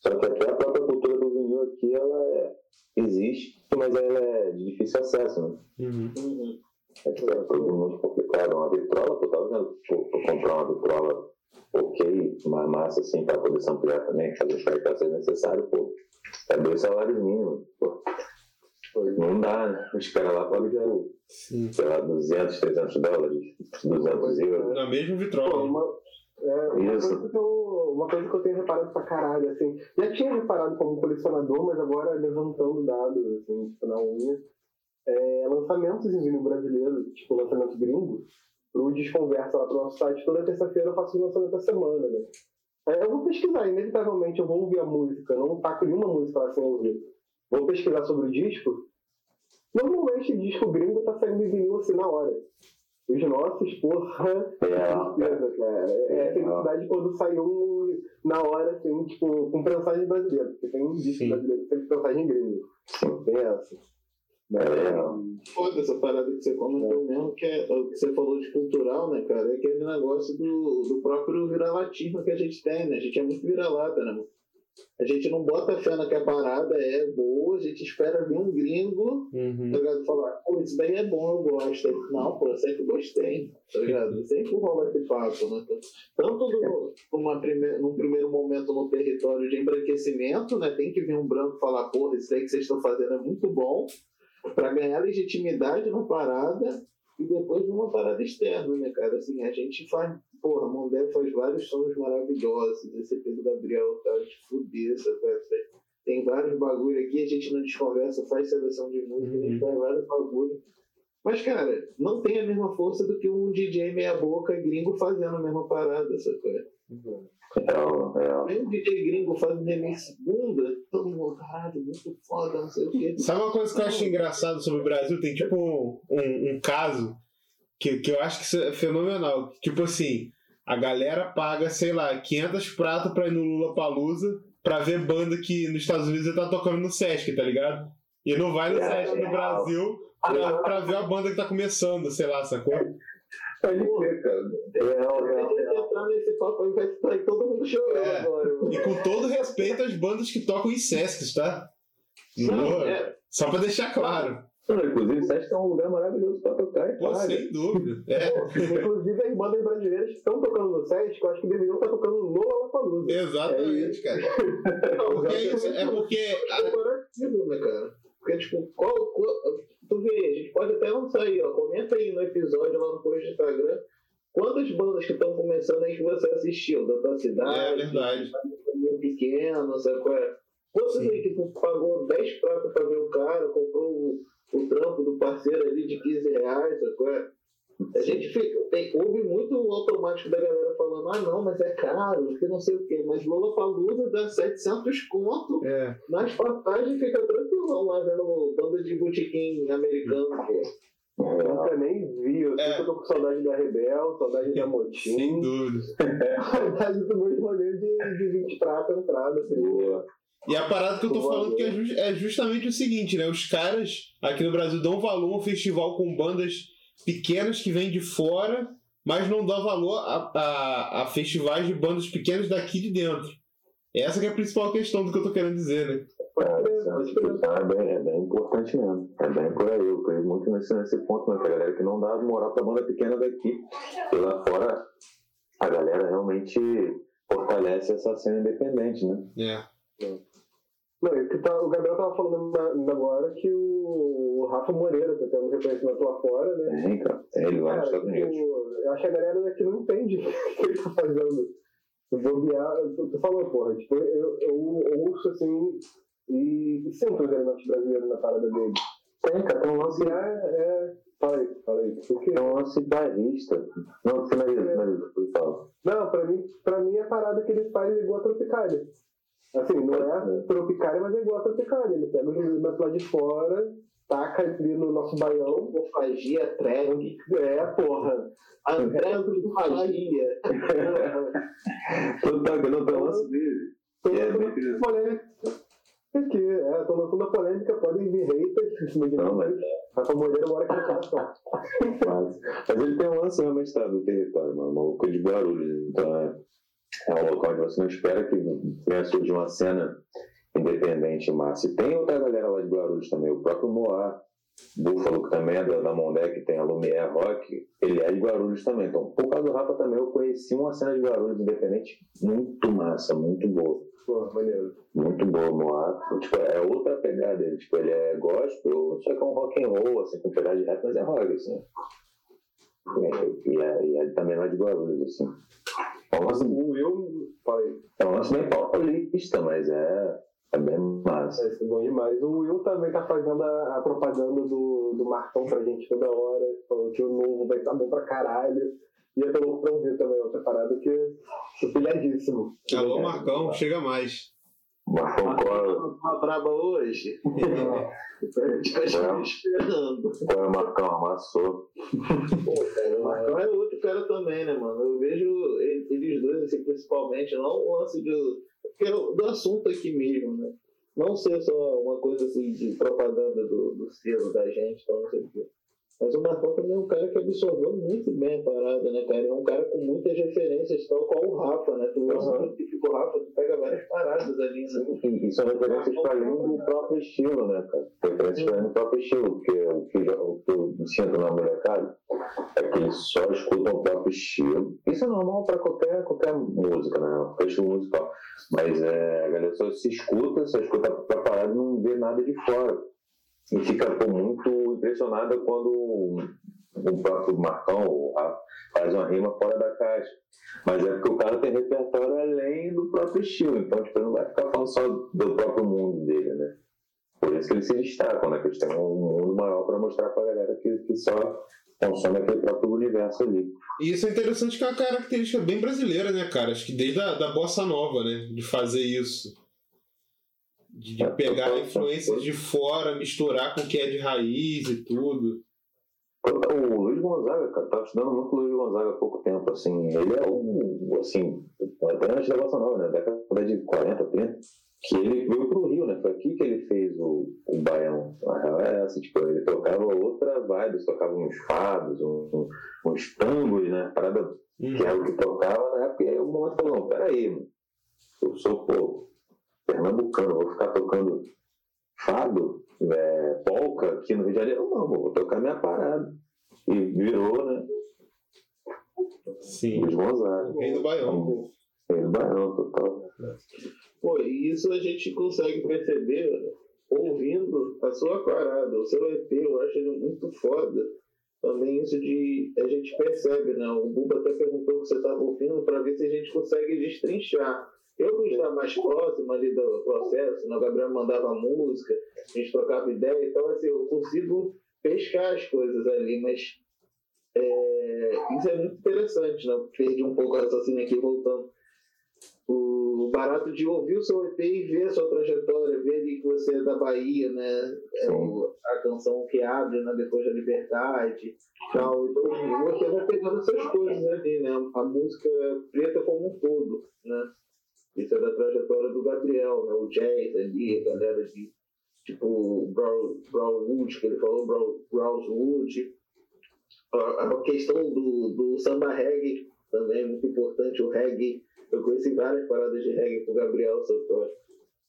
Só que até a própria cultura do vinil aqui, ela é, existe, mas ela é de difícil acesso, né? Uhum. Uhum. É, é tudo muito complicado. Uma vitrola, pô, tava vendo, pô, pra comprar uma vitrola ok, uma massa assim, pra poder se ampliar também, fazer os caracteres necessários, pô, é dois salários mínimos, pô. Não dá, né? Os caras lá pagam, sei lá, 200, 300 dólares, 200 euros. Na mesma Pô, vitrola. uma, É, uma, Isso. Coisa que eu, uma coisa que eu tenho reparado pra caralho, assim. Já tinha reparado como colecionador, mas agora levantando dados, assim, tipo, na unha. É, lançamentos em vinil brasileiro, tipo, lançamento gringo, pro Desconversa lá pro nosso site. Toda terça-feira eu faço um lançamento da semana, né? Aí eu vou pesquisar, inevitavelmente eu vou ouvir a música, não taco nenhuma música lá sem ouvir. Vou pesquisar sobre o disco. Normalmente disco gringo tá saindo em vinil assim na hora. Os nossos, porra, É, tristeza, cara. É felicidade quando sai um na hora, assim, tipo, com prensagem brasileira. Porque tem um disco Sim. brasileiro que tem prensagem gringo. Tem essa. É. Foda essa parada que você comentou mesmo, que é o que você falou de cultural, né, cara? É aquele negócio do, do próprio vira-latismo que a gente tem, né? A gente é muito vira-lata, né? A gente não bota fé na que a parada é boa, a gente espera vir um gringo, Uhum. tá ligado? Falar, pô, isso daí é bom, eu gosto. Não, pô, eu sempre gostei, tá ligado? Sempre rola esse papo, né? Tanto no, numa prime, num primeiro momento no território de embranquecimento, né? Tem que vir um branco falar, porra, isso daí que vocês estão fazendo é muito bom, para ganhar legitimidade na parada e depois numa parada externa, né, cara? Assim, a gente faz, porra, Mondé faz vários sons maravilhosos, esse Pedro Gabriel tá de fuder, essa festa. Tem vários bagulho aqui, a gente não desconversa, faz seleção de música, a gente faz vários bagulho. Mas, cara, não tem a mesma força do que um DJ meia-boca gringo fazendo a mesma parada, essa coisa. É, é. Aí um DJ gringo faz um remix bunda, todo mundo, caralho, muito foda, não sei o quê. Sabe uma coisa que eu acho engraçado sobre o Brasil? Tem tipo um, um, um caso que, que eu acho que isso é fenomenal. Tipo assim, a galera paga, sei lá, 500 pratos pra ir no Lula Palusa pra ver banda que nos Estados Unidos tá tocando no Sesc, tá ligado? E não vai no É, Sesc no é. Brasil pra, pra ver a banda que tá começando, sei lá, sacou? A real, gente real. entrar nesse papo aí vai sair todo mundo chorando É. agora. mano. E com todo respeito às bandas que tocam em Sescs, tá? Não, é, Só pra deixar claro. Não, Inclusive, o Sesc é um lugar maravilhoso pra tocar Pô, paga. sem dúvida. É, Inclusive, as bandas brasileiras que estão tocando no Sesc, eu acho que deveriam estar tocando no Lollapalooza. exatamente, cara. Porque é isso, é porque. é né, cara? Porque, tipo, qual, qual- Tu vê, a gente pode até lançar aí, ó. Comenta aí no episódio lá no post do Instagram. Quantas bandas que estão começando aí que você assistiu? Da tua cidade? É verdade. Meio pequeno, sabe qual é? Quantos aí que tu pagou 10 pratos pra ver o cara, comprou o, o trampo do parceiro ali de 15 reais, sabe qual é? A gente fica, tem, ouve muito o automático da galera falando, ah não, mas é caro, que não sei o quê. Mas Lola Palusa dá 700 conto É. nas passagens, fica tranquilão lá vendo banda de botequim americano. Eu nunca nem vi, eu É. tô com saudade da Rebel, saudade da Sem Motim, dúvida. saudade do meu rolê de, de 20 prata entrada. Assim. Boa. E a parada que eu tô falando que é, é justamente o seguinte, né? Os caras aqui no Brasil dão valor a um festival com bandas pequenas que vêm de fora, mas não dão valor a, a, a festivais de bandas pequenas daqui de dentro. Essa que é a principal questão do que eu tô querendo dizer, né? É, é bem, é bem importante mesmo. É bem por aí. Eu creio muito nesse, nesse ponto, né? Que a galera que não dá moral pra banda pequena daqui. E lá fora, a galera realmente fortalece essa cena independente, né? É. Não, é que tá, o Gabriel tava falando ainda agora que o, o Rafa Moreira tá tendo reconhecimento lá fora, né? Tem, cara. Ele lá nos Estados Unidos. tipo, eu acho que a galera daqui não entende o que ele tá fazendo. Bobear, tu, tu falou, porra, tipo, eu, eu ouço assim e, e sinto os elementos brasileiros na parada dele. Tem, cara. Tem um lance, É, é. Fala aí, fala aí. Por quê? tem um lance. Não, finaliza, finaliza. Por favor. Não, pra mim, pra mim a parada que ele faz é igual a Tropicália. Assim, não é Tropicália, mas é igual a Tropicália. Ele pega os elementos lá de fora, taca ali no nosso baião. Fagia, trap, É, porra. André do Fagia. Tá não tem um lance dele. Tô É, é, tô lançando a polêmica, podem vir haters em cima de Não, mim. mas- Rafa Moreira mora aqui no coração. Mas, mas ele tem um lance realmente tá, do território, mano. Maluco de Guarulhos. Então é, é um local onde você não espera que venha surgir uma cena independente massa. E tem outra galera lá de Guarulhos também, o próprio Moá. Búfalo, que também é da, da Mondé, que tem a Lumière Rock, ele é de Guarulhos também. Então, por causa do Rafa também, eu conheci uma cena de Guarulhos independente muito massa, muito boa. Porra, maneiro. Muito boa, Moá. Tipo, é outra pegada dele. Tipo, ele é gospel, só que é um rock and roll, assim, com pegada de rap, mas é rock, assim. E é, e é também lá de Guarulhos, assim. É um lance, Will, falei, é um lance bem paulista, mas é, é bem massa. é bom demais. O Will também tá fazendo a, a propaganda do, do Marcão pra gente toda hora, falando que o novo vai estar bom pra caralho. E eu tô louco pra ouvir também outra parada que tô pilhadíssimo. Alô, Marcão, chega mais. Marcão Cola, Uma braba hoje. A gente vai estar esperando. Cola Marcão, amassou. O Marcão é outro cara também, né, mano? Eu vejo ele- eles dois, assim, principalmente, não o lance do, porque é do assunto aqui mesmo, né? Não ser só uma coisa assim de propaganda do, do selo da gente, então não sei o quê. Mas o Marcão também é um cara que absorveu muito bem a parada, né, cara? É um cara com muitas referências, tal qual o Rafa, né? Tu muito tipo o Rafa, tu pega várias paradas ali, né? E, e são referências para além do próprio estilo, né, cara? Referências para além do próprio estilo, porque o que, o que eu sinto na molecada é que eles só escutam o próprio estilo. Isso é normal para qualquer, qualquer música, né? Qualquer estilo musical. Mas é, a galera só se escuta, só escuta pra parada e não vê nada de fora. E fica pô, muito impressionada quando o próprio Marcão faz uma rima fora da caixa. Mas é porque o cara tem repertório além do próprio estilo. Então, tipo, ele não vai ficar falando só do próprio mundo dele, né? Por isso que eles se destacam, né? Que eles têm um mundo maior para mostrar pra galera que, que só consome aquele próprio universo ali. E isso é interessante que é uma característica bem brasileira, né, cara? Acho que desde a da bossa nova, né? De fazer isso. De, de É, pegar influências de fora, misturar com o que é de raiz e tudo. O Luiz Gonzaga, cara, tava estudando muito o Luiz Gonzaga há pouco tempo, assim, ele é um, assim, até antes da Bossa Nova, né, década de 40, 30, que ele veio pro Rio, né, foi aqui que ele fez o, o Baião, a real é essa, tipo, ele tocava outra vibe, tocava uns fados, um, um, uns tangos, né, parada que era o que tocava na época, e aí o momento falou, não, peraí, mano, eu sou, pô, pernambucano, vou ficar tocando fado, é, polca aqui no Rio de Janeiro, não, vou tocar minha parada. E virou, né? Sim. Luiz Gonzaga. Rei do Baião. Rei do Baião, total. Pô, e isso a gente consegue perceber ouvindo a sua parada, o seu EP, eu acho ele muito foda. Também isso de. A gente percebe, né? O Buba até perguntou o que você estava ouvindo para ver se a gente consegue destrinchar. Eu que estava mais próximo ali do processo, né? o Gabriel mandava música, a gente trocava ideia, então assim, eu consigo pescar as coisas ali, mas é, isso é muito interessante, né? Perdi um pouco a raciocínio aqui voltando o barato de ouvir o seu EP e ver a sua trajetória, ver ali que você é da Bahia, né? É o- a canção que abre né? depois da liberdade. Tal. Então, você vai pegando essas coisas ali, né? A música preta como um todo, né? Isso é da trajetória do Gabriel, né? O jazz ali, a galera de tipo Brown, Brownwood, que ele falou, Brown, Brownswood. A, a questão do, do samba reggae também é muito importante, o reggae eu conheci várias paradas de reggae com o Gabriel Santoro.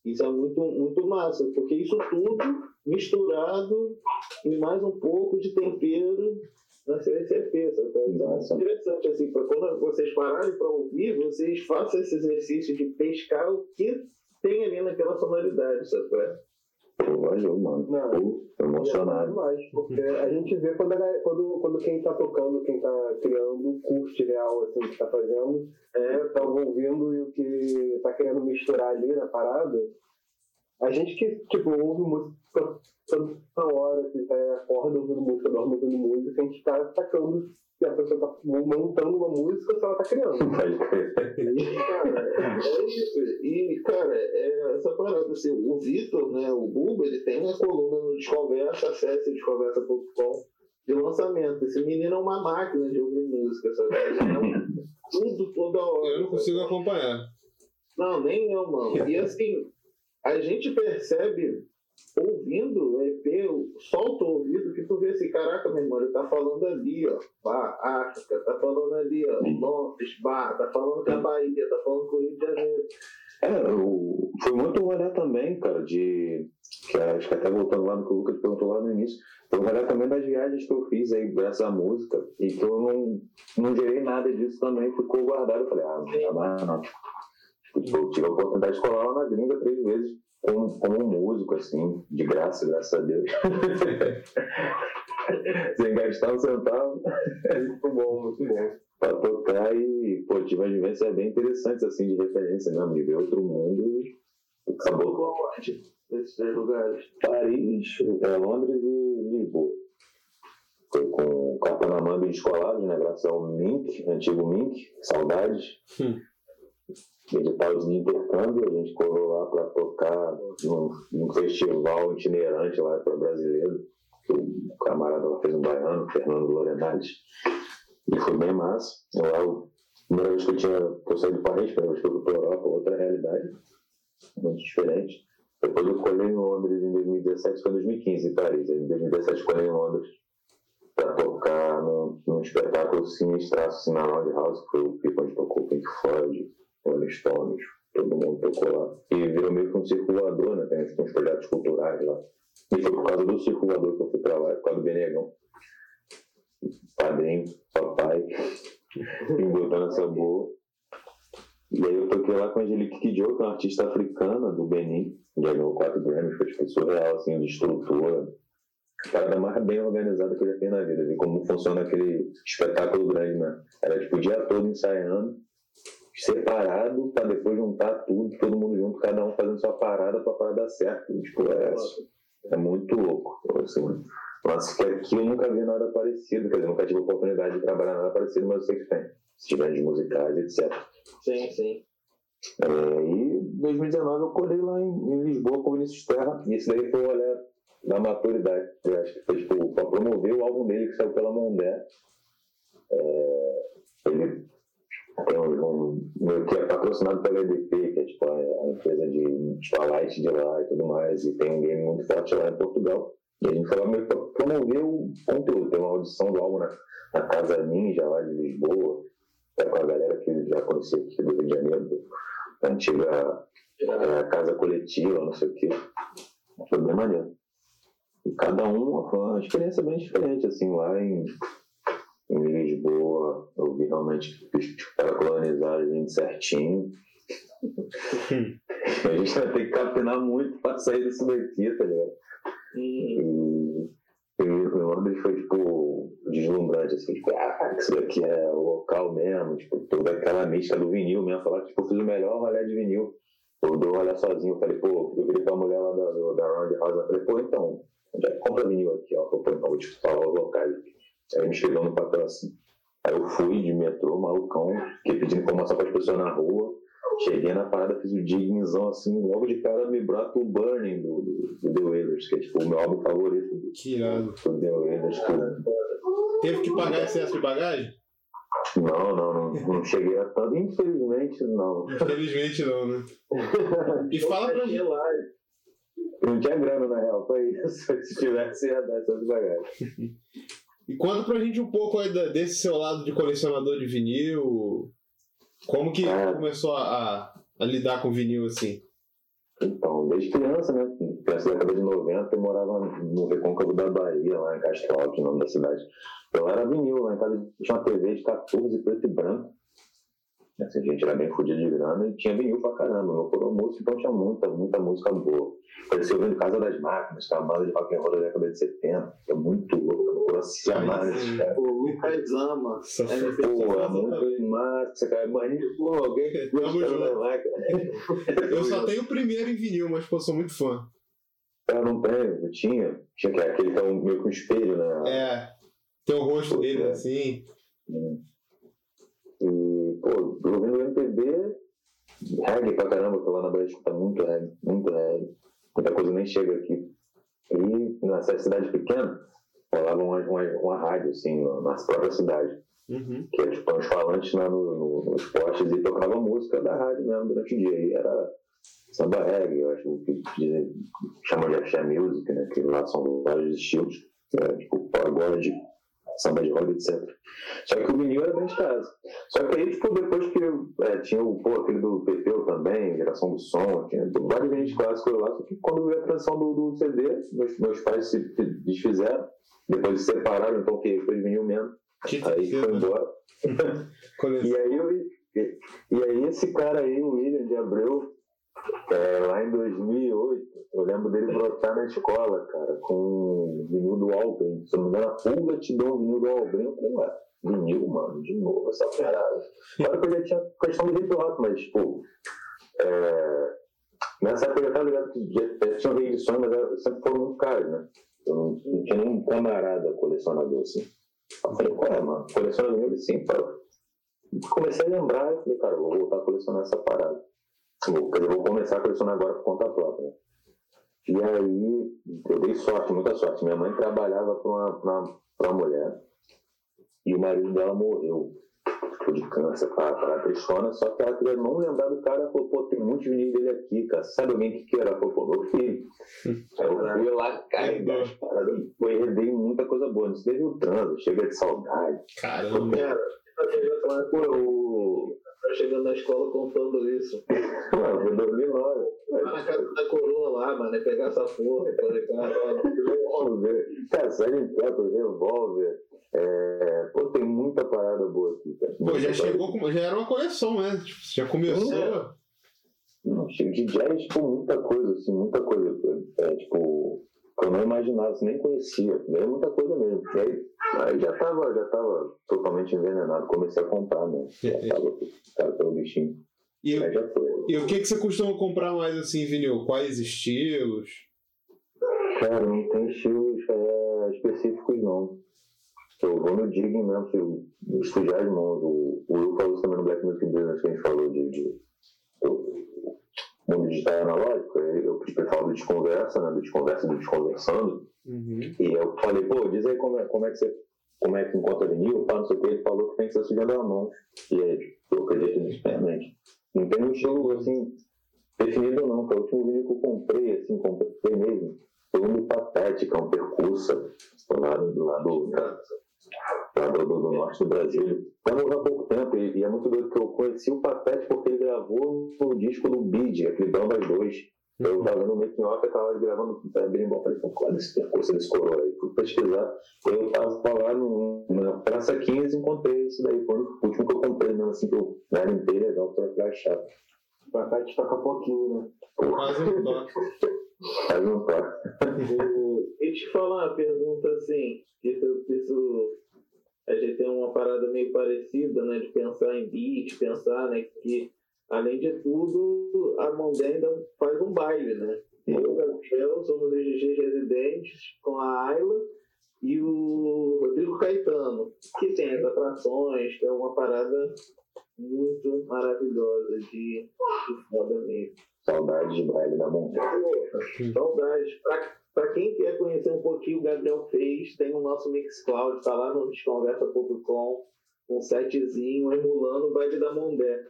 Isso é muito, muito massa, porque isso tudo misturado e mais um pouco de tempero na CSFP, sabe? Então, Isso é interessante, assim, para quando vocês pararem para ouvir, vocês façam esse exercício de pescar o que tem ali naquela sonoridade, sabe? Pô, valeu, mano. Não. Pô, é emocionado. demais, porque a gente vê quando, a quando, quando quem tá tocando, quem tá criando, curte real, assim, o que tá fazendo, é, tá ouvindo e o que tá querendo misturar ali na parada. A gente que, tipo, ouve música toda hora, assim, tá, acorda ouvindo música, dorme ouvindo música, a gente tá sacando se a pessoa tá montando uma música se ela tá criando. Crer. Cara, é isso. E, cara, é essa parada, assim, o Vitor, né, o Buba, ele tem uma coluna no Desconversa, acesse desconversa.com, de lançamento. Esse menino é uma máquina de ouvir música, sabe? É tudo toda hora. Eu não consigo acompanhar. Não, nem eu, mano. E assim, a gente percebe ouvindo o EP, solta o ouvido que tu vê assim, caraca, meu irmão, ele tá falando ali, ó, Bah, África, tá falando ali, ó, Londres, Bah, tá falando com a Bahia, tá falando com o Rio de Janeiro. É, o, foi muito olhar também, cara, de. Que acho que até voltando lá no que o Lucas perguntou lá no início, foi olhar também das viagens que eu fiz aí, graças à música, e que eu não, não gerei nada disso também, ficou guardado. Eu falei, ah, não mais não. Eu tive a oportunidade de colar lá na gringa três vezes, como, como músico, assim, de graça, graças a Deus. Sem gastar um centavo. Muito bom, muito bom. pra tocar e, pô, tive uma vivência bem interessante, assim, de referência mesmo, de ver outro mundo. Acabou com a morte desses três lugares. Paris, é, Londres e Lisboa. Foi com o Capanamã e Descolados, né? Graças ao Mink, antigo Mink, saudades. Hum. Edital de intercâmbio, a gente colou lá para tocar num, num festival itinerante lá para brasileiro. que O camarada fez um baiano, Fernando Lorenales. E foi bem massa. Eu, lá, a primeira vez que eu tinha que eu saí do país, a primeira vez que eu fui para Europa, outra realidade, muito diferente. Depois eu colei em Londres em 2017, foi em 2015 em Paris. Em 2017 colei em Londres para tocar num, num espetáculo sinistraço assim, na Roundhouse, que foi o Pico onde tocou Pink Floyd, Stones, todo mundo tocou lá. E virou meio que um circulador, né? Tem uns- projetos culturais lá. E foi por causa do circulador que eu fui pra lá, por causa do Benegão. Padrinho, papai, importância boa. E aí eu toquei lá com a Angelique Kidjo, que é uma artista africana do Benin, já ganhou quatro Grammys, foi tipo surreal, assim, de estrutura. Parada mais bem organizada que eu já fiz na vida, ver como funciona aquele espetáculo grande, né? Era tipo o dia todo ensaiando, separado, pra depois juntar tudo, todo mundo junto, cada um fazendo sua parada pra parada dar certo. Tipo, é, é muito louco. Assim, mas que aqui eu nunca vi nada parecido, quer dizer, nunca tive a oportunidade de trabalhar nada parecido, mas eu sei que tem. Se tiver de musicais, etc. Sim, sim. É, e em 2019 eu colei lá em, em Lisboa com o Vinícius Terra, e esse daí foi o olhar da maturidade. Eu acho que foi tipo, pra promover o álbum dele que saiu pela Mondé. É, ele um, um, que é patrocinado pela EDP, que é tipo a, a empresa de Spotlight de lá e tudo mais, e tem um game muito forte lá em Portugal. E a gente foi lá meio pra promover o conteúdo. Tem uma audição do álbum na, na Casa Ninja lá de Lisboa, é com a galera que já conhecia aqui do Rio de Janeiro, da antiga é, casa coletiva, não sei o quê. Foi bem maneiro. E cada um foi uma experiência bem diferente, assim, lá em, em Lisboa, eu vi realmente que os caras colonizaram a gente certinho. a gente vai ter que capinar muito pra sair disso daqui, tá ligado? E, e em Londres foi, tipo, deslumbrante, assim, tipo, ah, isso daqui é o local mesmo, tipo, toda aquela mística do vinil mesmo, falar que, tipo, eu fiz o melhor rolê de vinil. Eu dou rolê sozinho, eu falei, pô, eu virei pra mulher lá da, da Roundhouse, eu falei, pô, então, que compra vinil aqui, ó? Eu falei, então, vou te falar os locais. Aí me escreveu no papel assim. Aí eu fui de metrô, malucão, fiquei pedindo informação para as pessoas na rua. Cheguei na parada, fiz o dignizão assim, logo de cara me brota o Burning do, do, do The Wailers, que é tipo o meu álbum favorito do, Que irado. do The Wailers. que- Teve que pagar excesso de bagagem? Não, não, não, não cheguei a tanto. Infelizmente, não. Infelizmente não, né? E fala pra gente. Não tinha grana, na real, foi isso. Se tivesse, ia dar essas bagagens. E conta pra gente um pouco aí desse seu lado de colecionador de vinil. Como que É. começou a, a- a lidar com vinil assim? Então, desde criança, né? Criança da década de 90, eu morava no Recôncavo da Bahia, lá em Castro Alto, o nome da cidade. Eu era vinil, lá em casa tinha uma TV de 14 preto e branco. Assim, a gente era bem fodido de grana e tinha vinil pra caramba. Meu coro música, então tinha muita, muita música boa. Cresci ouvindo Casa das Máquinas, que é uma banda de rock and roll da década de 70. É muito louco, meu coro se amar nesse cara. O Lucas ama. Pô, é muito massa, cara. Imagina, pô, alguém que gosta junto. das máquinas. Eu só tenho o primeiro em vinil, mas pô, sou muito fã. Eu não tenho, eu tinha. Tinha que aquele que é um, meio que um espelho, né? É. Tem o rosto dele É. assim. E, reggae pra caramba, que lá na Bahia escuta muito reggae, muito reggae. Muita coisa nem chega aqui. E nessa cidade pequena, rolava uma, uma, uma rádio, assim, na própria cidade. Uhum. Que era tipo uns falantes lá no, no, nos postes e tocava música da rádio mesmo durante o dia. E era samba reggae, eu acho que dizem, chamam de axé music, né? Que lá são vários estilos. Era, tipo, pagode, samba de roda, etc. Só que o vinil era de casa. Só que aí, tipo, depois que é, tinha o, pô, aquele do Pepeu também, geração do som, tinha vários vinis clássicos lá, só que quando veio a transição do, do CD, meus, meus pais se desfizeram, depois se separaram, então que foi vinil mesmo. Que Aí tristeza. foi embora. Coleção. E aí, eu, e, e aí esse cara aí, o William de Abreu, é, lá em 2008, eu lembro dele brotar na escola, cara, com vinil do Albem. Se não me engano, a Pulga te deu um vinil do Albem. Eu falei, ué, vinil, mano, de novo, essa parada. Claro que eu já tinha questão do hip hop, mas, tipo, é, nessa época eu já tava ligado que já, tinha reedições, mas sempre foram muito caras, né? Eu não, não tinha nenhum camarada colecionador, assim. Eu falei, qual é, mano? Colecionador ele sim, pá. Comecei a lembrar, eu falei, cara, vou voltar a colecionar essa parada. Eu vou começar a colecionar agora por conta própria. E aí, eu dei sorte, muita sorte. Minha mãe trabalhava para uma, uma, uma mulher e o marido dela morreu. Ficou de câncer, para para tristona. Só que ela queria não lembrar do cara. Falou, pô, tem muitos vinil dele aqui, cara. Sabe alguém que queira? Falou, pô, meu filho. Aí eu fui lá carregar as paradas. Pô, eu herdei muita coisa boa. Não se teve o trânsito, chega de saudade. Caramba. Cara, eu... tá chegando na escola contando isso. Mano, eu dormi lá. Lá na casa da coroa lá, mano, é pegar essa porra. Eu falei, cara. Cara, Sgt. Pepper, Revolver. É... Pô, tem muita parada boa aqui, cara. Pô, já chegou, com- já era uma coleção, né? Tipo, já começou. Não, chega de jazz, tipo, muita coisa, assim, muita coisa. É, tipo, eu não imaginava, assim, nem conhecia. Era muita coisa mesmo. E aí, aí já tava, já tava totalmente envenenado. Comecei a comprar, né? Já tava, cara, pelo bichinho. E, e o que, que você costuma comprar mais assim, vinil? Quais estilos? Cara, não tem estilos é, específicos, não. Eu vou no digging mesmo, eu sujar as mãos. O, Will falou isso também no Black Music Business, que a gente falou de, de, mundo digital e analógico. Eu, eu falo do desconversa, né? Do desconversa do desconversando. E eu falei, pô, diz aí como é, como é que você como é que encontra vinil, pá, não sei o que, ele falou que tem que ser sujando a mão. E aí, eu acredito nisso plenamente. Não tem um estilo assim definido não, que é o último vinil que eu comprei, assim, comprei mesmo. Foi um do Patética, um percursa, lá do, lá do, da- do, do- do norte do Brasil. Morreu há pouco tempo, e, e é muito doido que eu conheci o Patete porque gravou no disco do Bid, aquele Bambas 2. Eu tava vendo o making off, eu tava gravando o berimbau, falei, pô, qual é esse percurso desse coroa aí? Fui pesquisar, eu tava lá no, na Praça 15 e encontrei isso daí, foi o último que eu comprei mesmo, assim, que eu não era inteiro, legal, pra pra achar. O Patete toca pouquinho, né? Quase um toque. Faz um toque. O- E te falar uma pergunta assim, isso, isso a gente tem uma parada meio parecida, né? De pensar em beat, pensar, né? Que além de tudo, a Mondé ainda faz um baile, né? Eu e o Gabriel somos os residentes com a Ayla e o Rodrigo Caetano, que tem as atrações, que é uma parada muito maravilhosa de, de foda mesmo. Saudades de baile da montanha. Saudades. Pra, pra quem quer conhecer um pouquinho, o Gabriel fez, tem o nosso Mixcloud, tá lá no desconversa.com, um setzinho emulando o baile da Mondé.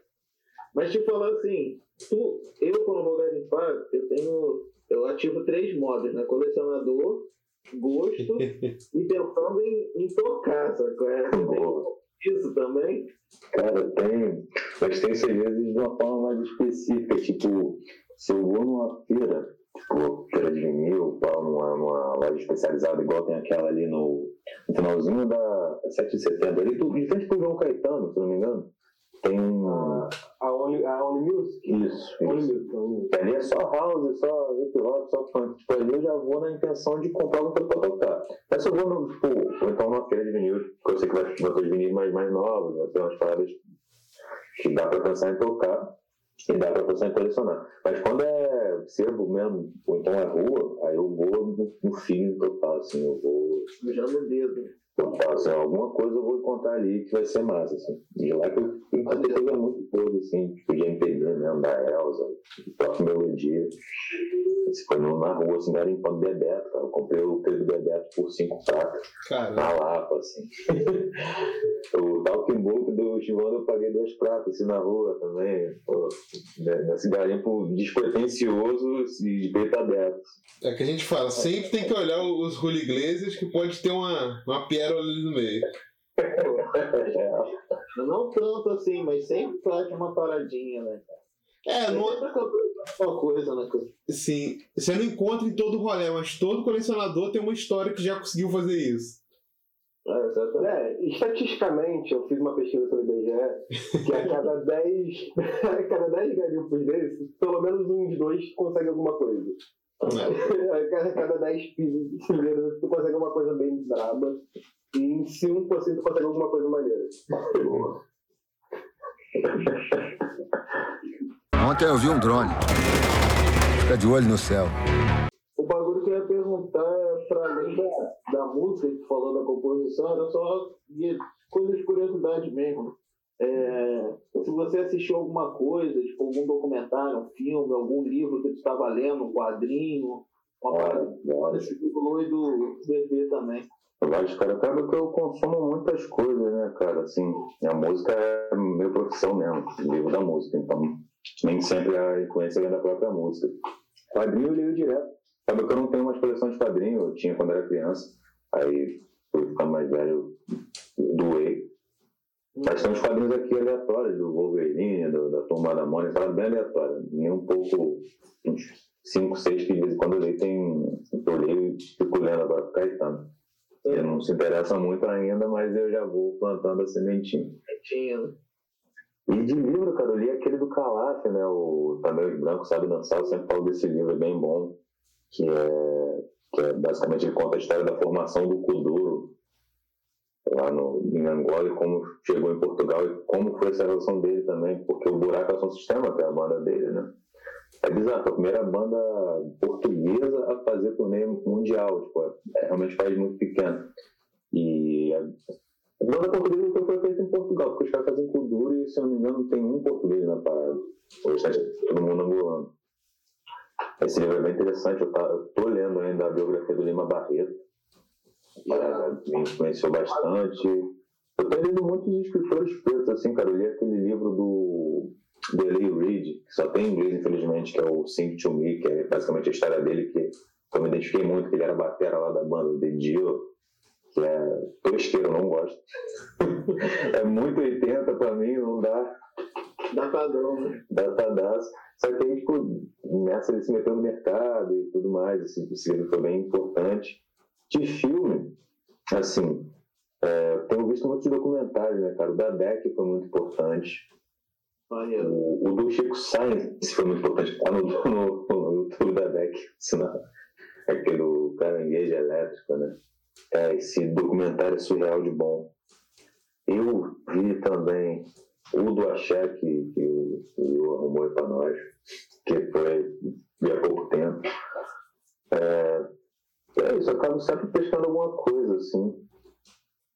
Mas te falar assim, tu, eu quando vou garimpar, eu tenho. Eu ativo três modos, né? Colecionador, gosto e pensando em, em tocar, sacou? É, isso também? Cara, tem. Mas tem às vezes de uma forma mais específica. Tipo, se eu vou numa feira, tipo, feira de vinil, pá, numa, numa loja especializada, igual tem aquela ali no, no finalzinho da 7 de setembro, ali, tu, de frente pro João Caetano, se não me engano, tem um. A Only, a Only Music? Isso, Only isso. Music. Only Music. Ali é só house, só hip hop, só funk. Tipo, ali eu já vou na intenção de comprar alguma coisa pra tocar. Mas se eu vou, no, tipo, ou então numa feira de vinil, que eu sei que vai ter os vinis mais, mais novos, vai ter umas paradas que dá pra pensar em tocar e dá pra pensar em colecionar. Mas quando é sebo mesmo, ou então é rua, aí eu vou no, no fim total, assim, eu vou. Já no dedo. Total, assim, alguma coisa eu vou encontrar ali que vai ser massa, assim. E lá que eu encontrei coisa muito boa, assim, tipo de MPB mesmo, da Elza, do próprio Melodia. Esse foi no- na rua, assim, garimpando Bebeto, cara. Eu comprei o do Bebeto por cinco pratas, Cara, na Lapa, assim. o Talking Book do Chivando eu paguei dois pratos, assim, na rua também. Pô, né, nesse garimpo despretensioso e de peito aberto. é que a gente fala, sempre tem que olhar os Julio Iglesias que pode ter uma, uma pérola ali no meio. É, Não tanto assim, mas sempre faz uma paradinha, né? É, não, Uma coisa, né? cara? sim, você não encontra em todo rolê, mas todo colecionador tem uma história que já conseguiu fazer isso. É. É, estatisticamente, eu fiz uma pesquisa pelo IBGE que a cada 10, a cada 10 garimpos desses, pelo menos um de dois consegue alguma coisa. A cada, cada 10 primeiros tu consegue uma coisa bem braba. E em 5% tu consegue alguma coisa maneira. Ontem eu vi um drone. Fica de olho no céu. O bagulho que eu ia perguntar, para além da, da música que tu falou da composição, era só de coisas de curiosidade mesmo. É, se você assistiu alguma coisa, tipo algum documentário, um filme, algum livro que tu estava lendo, um quadrinho, uma parada desse tipo e do bebê também. Lógico, cara, acaba que eu consumo muitas coisas, né, cara? Assim, a música é minha profissão mesmo, livro da música, então nem sempre a influência vem da própria música. Quadrinho eu leio direto. Sabe que eu não tenho uma coleção de quadrinhos, eu tinha quando era criança, aí fui ficando mais velho, doei. Mas tem uns quadrinhos aqui aleatórios, do Wolverine, do, da Turma da Mônica, fala bem aleatório. E um pouco, uns 5, 6 que de vez em quando eu leio, tem, eu leio e fico lendo agora pro Caetano. Ele não se interessa muito ainda, mas eu já vou plantando a sementinha. Tinha, né? E de livro, cara, eu li aquele do Calaf, né? O Também os Brancos Sabe Dançar, eu sempre falo desse livro, é bem bom. Que é, que é basicamente ele conta a história da formação do Kuduro lá no, em Angola e como chegou em Portugal e como foi essa relação dele também, porque o Buraco é o sistema, que é a banda dele, né? É bizarro, a primeira banda portuguesa a fazer turnê mundial, tipo, é realmente um país muito pequeno. E a banda portuguesa foi, foi feita em Portugal, porque os caras fazem Kuduro e, se eu não me engano, tem um português na parada. É todo mundo angolano. Esse livro é bem interessante, eu, tô lendo ainda a biografia do Lima Barreto, que me influenciou bastante. Eu tenho lido muitos escritores pretos, assim, cara, eu li aquele livro do Eli Reid, que só tem em inglês, infelizmente, que é o Sing to Me, que é basicamente a história dele, que eu me identifiquei muito, que ele era batera lá da banda The Dio, que é tosqueiro, eu não gosto. é muito 80 pra mim, não dá. Dá padrão, né? Dá pedaço. Só que aí, tipo, nessa ele se meteu no mercado e tudo mais, esse livro foi bem importante. De filme, assim, é, tenho visto muitos documentários, né, cara? O da DEC foi muito importante. O, o do Chico Science foi muito importante. Tá no, no, no YouTube da DEC, sinal. Aquele caranguejo elétrico, né? É, esse documentário é surreal de bom. Eu vi também o do Axé que, que o, o arrumou aí pra nós, que foi de há pouco tempo. É, é isso, eu acabo sempre pescando alguma coisa, assim.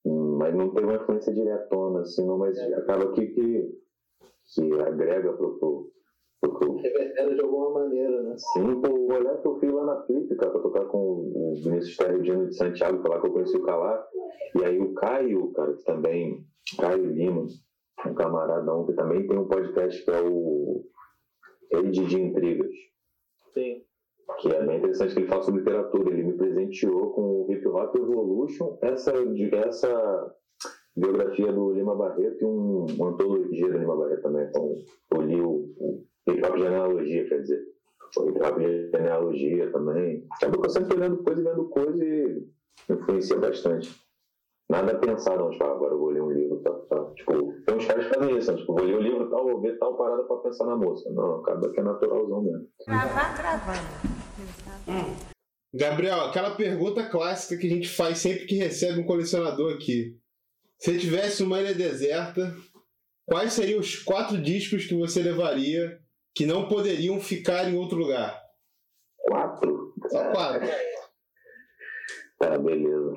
Mas não teve uma influência diretona, assim, não, mas acaba que, que, que agrega pro, pro, pro Reverbera de alguma maneira, né? Sim, pô, o olhar que eu fiz lá na Flip, cara, pra tocar com o Vinícius Terridiano de Santiago, falar que eu conheci o Calá. E aí o Caio, cara, que também, Caio Lima, um camaradão que também tem um podcast que é o Rede de Intrigas. Sim. Que é bem interessante que ele fala sobre literatura. Ele me presenteou com o Hip Hop Evolution, essa, essa biografia do Lima Barreto e um, uma antologia do Lima Barreto também. Então, eu li o, o Hip Hop Genealogia, quer dizer. O Hip Hop Genealogia também. Acabou que eu sempre lendo coisa e vendo coisa e me influencia bastante. Nada pensado, não, tipo, agora eu vou ler um livro, tá, tá. Tipo, tem uns caras que fazem isso, né? tipo, vou ler o livro tal, vou ver tal parada pra pensar na moça. Não, acaba que é naturalzão mesmo. Travar, travando. Gabriel, aquela pergunta clássica que a gente faz sempre que recebe um colecionador aqui. Se tivesse uma ilha deserta, quais seriam os quatro discos que você levaria que não poderiam ficar em outro lugar? Quatro? Só quatro. Tá, beleza.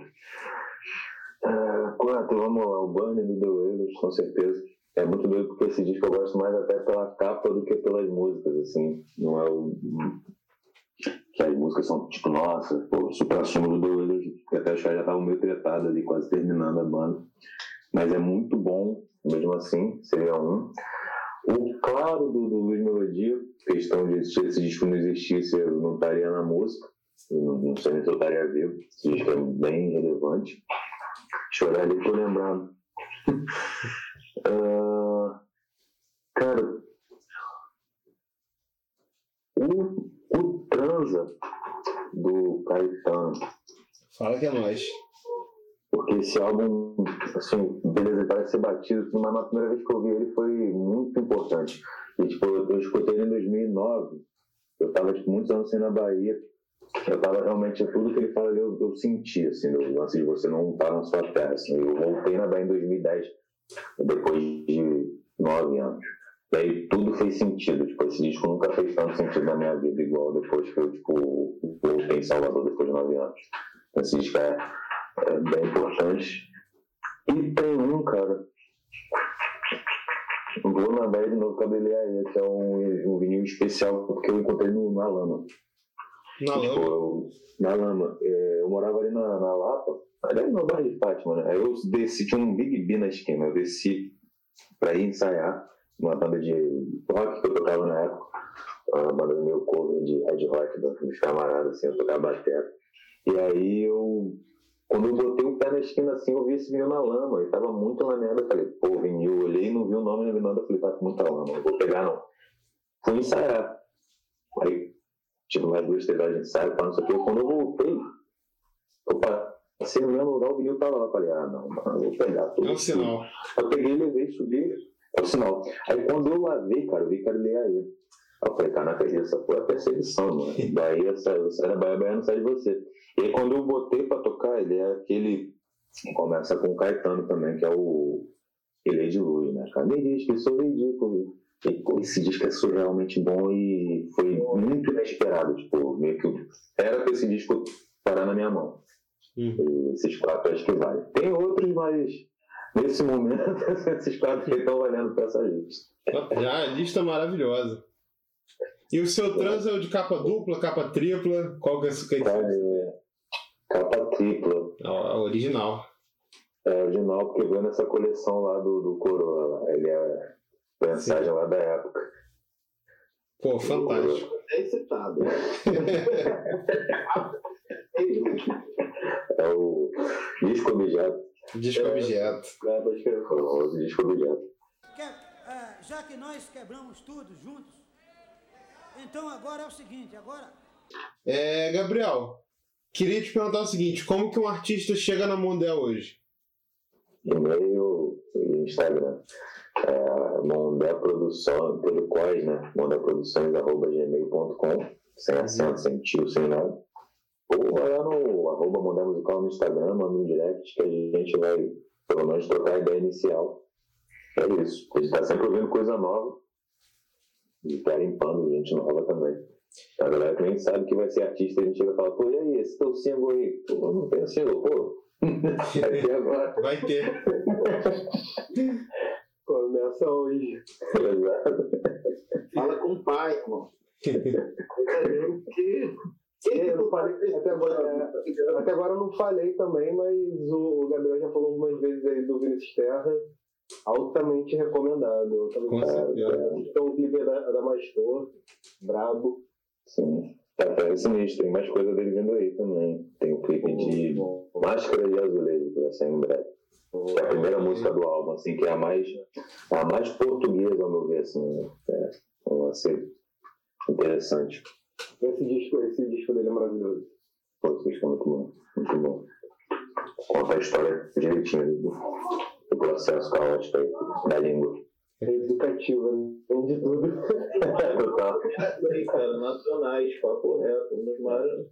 Ah, quatro, vamos lá. O Burning do The Wailers, com certeza. É muito doido porque esse disco eu gosto mais até pela capa do que pelas músicas, assim. Não é o. Que as músicas são tipo, nossa, pô, super assumo do The Wailers, até os caras já estavam meio tretados ali, quase terminando a banda. Mas é muito bom, mesmo assim, seria um. O claro do, do Luiz Melodia, questão de se esse disco não existisse, eu não estaria na música. Não, não sei nem se eu estaria vivo. Esse disco é bem relevante. Chorar ali, tô lembrando. Ah, cara, o, o Transa do Caetano, Fala que é nós. Porque esse álbum, assim, beleza, parece ser batido, mas na primeira vez que eu vi ele foi muito importante. E, tipo, eu, eu escutei ele em 2009, eu tava, tipo, muitos anos sem ir na Bahia, eu tava realmente, tudo que ele fala ali, eu, eu senti, assim, do lance de você não estar na sua terra, assim. Eu voltei na Bahia em 2010, depois de nove anos. E aí tudo fez sentido, tipo, esse disco nunca fez tanto sentido na minha vida, igual depois que eu, tipo, voltei em Salvador depois de nove anos. Esse disco é, é bem importante. E tem um, cara, Vou na Bahia de novo cabeleirar aí, que é um, um vinil especial, porque eu encontrei no, na lama. Na Tipo, lama? eu- na lama. É, eu morava ali na, na Lapa, aliás, no bairro de Fátima, né? Aí eu desci, tinha um Big B na esquina, eu desci pra ir ensaiar uma banda de rock que eu tocava na época. Uma banda do meu cover de Red Rock, dos camaradas, assim, eu tocava bateria. E aí eu, quando eu botei o pé na esquina assim, eu vi esse vinil na lama, e tava muito lameado, eu falei, pô, vinil, eu olhei e não vi o nome nem nada, eu falei, tá com muita lama, não vou pegar não. Fui ensaiar. Aí tive mais duas, três horas de ensaio, pá, não sei o quê. Quando eu voltei, opa, assim, no mesmo lugar o vinil tava lá. Eu falei, ah, não, mano, eu vou pegar tudo. É um sinal. Eu peguei, levei, subi, é o sinal. Aí quando eu lavei, cara, eu vi que era ler aí. Eu falei, caraca, essa porra é perseguição, mano. Bahia sai, sai da Bahia, Bahia não sai de você. E aí quando eu botei pra tocar, ele é aquele. Começa com o Caetano também, que é o. Ele é de luz, né? Me diz que sou ridículo. Esse disco é surrealmente bom e foi muito inesperado. Tipo, meio que era pra esse disco parar na minha mão. E esses quatro acho que vale. Tem outros, mas nesse momento, esses quatro que estão valendo pra essa lista. Já a lista maravilhosa. E o seu trans é o de capa dupla, capa tripla? Qual que é esse que é? Capa tripla. A original. É original porque veio nessa coleção lá do, do Coroa. lá. Ele é mensagem lá da época. Pô, fantástico. É excitado. É o disco objeto. Disco objeto. É, pode escrever. O disco objeto. Já que nós quebramos tudo juntos, então agora é o seguinte, agora É, Gabriel, queria te perguntar o seguinte: como que um artista chega na Mondel hoje? E-mail e Instagram. É, Mondé Produção, pelo COS, né? mondeproduções.gmail.com sem acento, sem tio, sem nada. Ou vai lá no arroba Mondé Musical no Instagram, manda um direct que a gente vai, pelo menos, trocar a ideia inicial. É isso. A gente tá sempre ouvindo coisa nova e garimpando gente nova também. A galera que nem sabe que vai ser artista, a gente vai falar, pô, e aí, esse teu single aí? Pô, não tem single, pô. Vai ter agora. Vai ter. Começa hoje. Exato. Fala com o pai, irmão. É, eu não falei, até, agora, é, até agora eu não falei também, mas o, Gabriel já falou algumas vezes aí do Vinícius Terra. Altamente recomendado. Altamente Com certeza. Então o é da, da Mastor, brabo. Sim. Tá, tá sinistro, tem mais coisa dele vindo aí também. Tem o clipe de Máscara de Azulejo, que vai sair em breve. Que é a primeira música do álbum, assim, que é a mais, a mais portuguesa, ao meu ver, assim. né? É, um lance interessante. Esse disco, esse disco dele é maravilhoso. Pô, esse disco é muito bom, muito bom. Conta a história direitinho do, do processo caótico aí, da língua. Educativa, né? tem de tudo. Total. Nacionais, papo reto. um dos mara-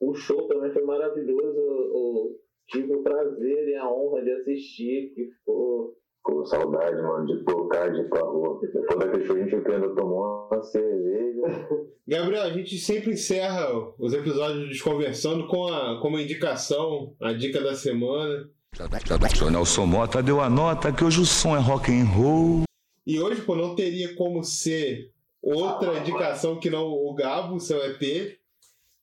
O show também foi maravilhoso. Eu tive o prazer e a honra de assistir, que ficou. Com saudade, mano, de tocar, de ir pra rua. Depois daquele show, a gente ainda tomou uma cerveja. Gabriel, a gente sempre encerra os episódios do Desconversando com, a, com uma indicação, a dica da semana. Seu Nelson Mota deu a nota que hoje o som é rock and roll. E hoje, pô, não teria como ser outra indicação que não o Gabo, seu EP.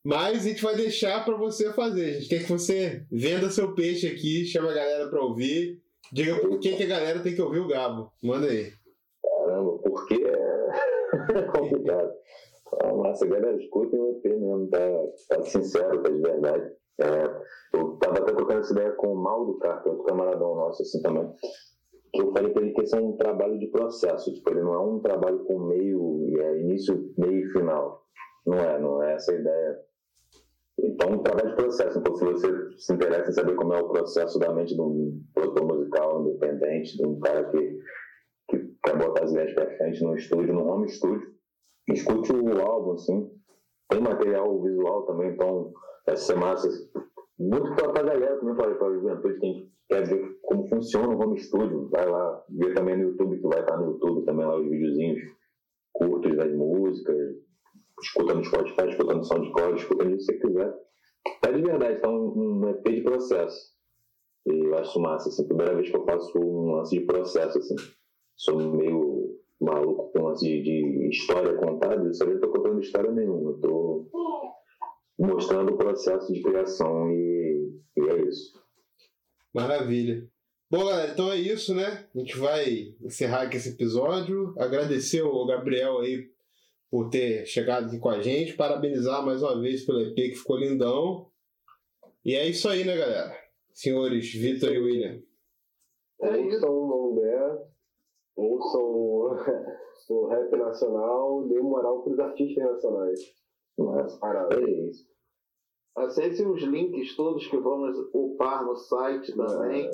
Mas a gente vai deixar pra você fazer. A gente quer que você venda seu peixe aqui, chama a galera pra ouvir. Diga por que, que a galera tem que ouvir o Gabo. Manda aí. Caramba, porque é complicado. Ah, Massa, galera, escutem o EP mesmo, tá, tá sincero, tá de verdade. É, eu tava até trocando essa ideia com o Mal do Carter, outro camaradão nosso assim também. Que eu falei pra ele que esse é um trabalho de processo, tipo, ele não é um trabalho com meio, é, início, meio e final. Não é, não é essa a ideia. Então, um trabalho de processo. Então, se você se interessa em saber como é o processo da mente de um produtor musical independente, de um cara que, que quer botar as ideias pra frente no estúdio, no home studio, escute o álbum, assim. tem material visual também, então ser massa. Muito pra, pra galera também, pra, pra juventude, quem quer ver como funciona o home studio, vai lá ver também no YouTube, que vai estar no YouTube também lá os videozinhos curtos das músicas, escuta no Spotify, escuta no SoundCloud, escuta onde você quiser. Tá de verdade, tá um, um EP de processo. E eu acho massa, assim, primeira vez que eu faço um lance de processo, assim. Sou meio maluco com lance de, de história contada, eu só não tô contando história nenhuma, eu tô mostrando o processo de criação e, e é isso. Maravilha. Bom, galera, então é isso, né? A gente vai encerrar aqui esse episódio. Agradecer ao Gabriel aí por ter chegado aqui com a gente. Parabenizar mais uma vez pelo EP que ficou lindão. E é isso aí, né, galera? Senhores Vitor e William. É ouçam o Mongé, ouçam o rap nacional, dê moral pros artistas nacionais. Parada. É isso. Acesse os links todos que vamos upar no site também.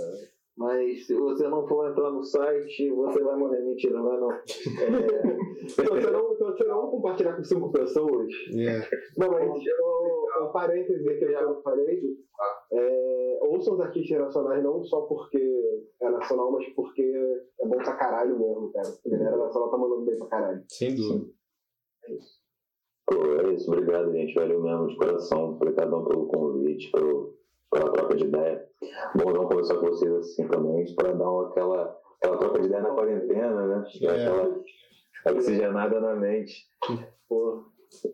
Mas se você não for entrar no site, você vai morrer. Mentira, não vai não. É, Se você não, se você não compartilhar com cinco pessoas. É. Não, mas o, um parêntese que eu já falei, é, ouçam os artistas nacionais não só porque é nacional, mas porque é bom pra caralho mesmo, cara. A galera nacional tá mandando bem pra caralho. Sem dúvida. É isso, obrigado, gente. Valeu mesmo de coração. Obrigadão pelo convite, pelo, pela troca de ideia. Bom não conversar com vocês assim também, para dar uma, aquela, aquela troca de ideia na quarentena, né? É. Aquela oxigenada na mente. Pô,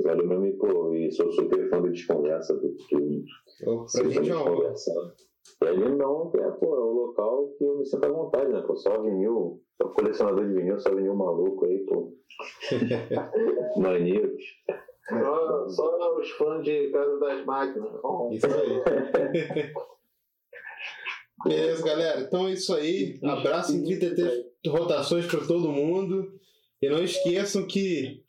valeu mesmo, e, pô, e sou super fã de desconversa, porque Ô, Pra gente é estão uma. E ali não, é, pô, é o local que eu me sinto à vontade, né? Pô, só vinil, sou colecionador de vinil, só vinil maluco aí, pô. Maníacos. Só, só os fãs de Casa das Máquinas. Isso aí. Beleza, galera. Então é isso aí. Abraço em 33 rotações para todo mundo. E não esqueçam que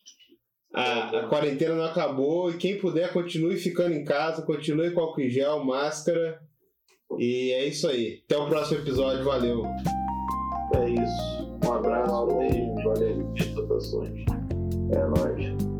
a, a quarentena não acabou. E quem puder, continue ficando em casa, continue com álcool em gel, máscara. E é isso aí. Até o próximo episódio. Valeu. É isso. Um abraço, um beijo, valeu, rotações. É nóis.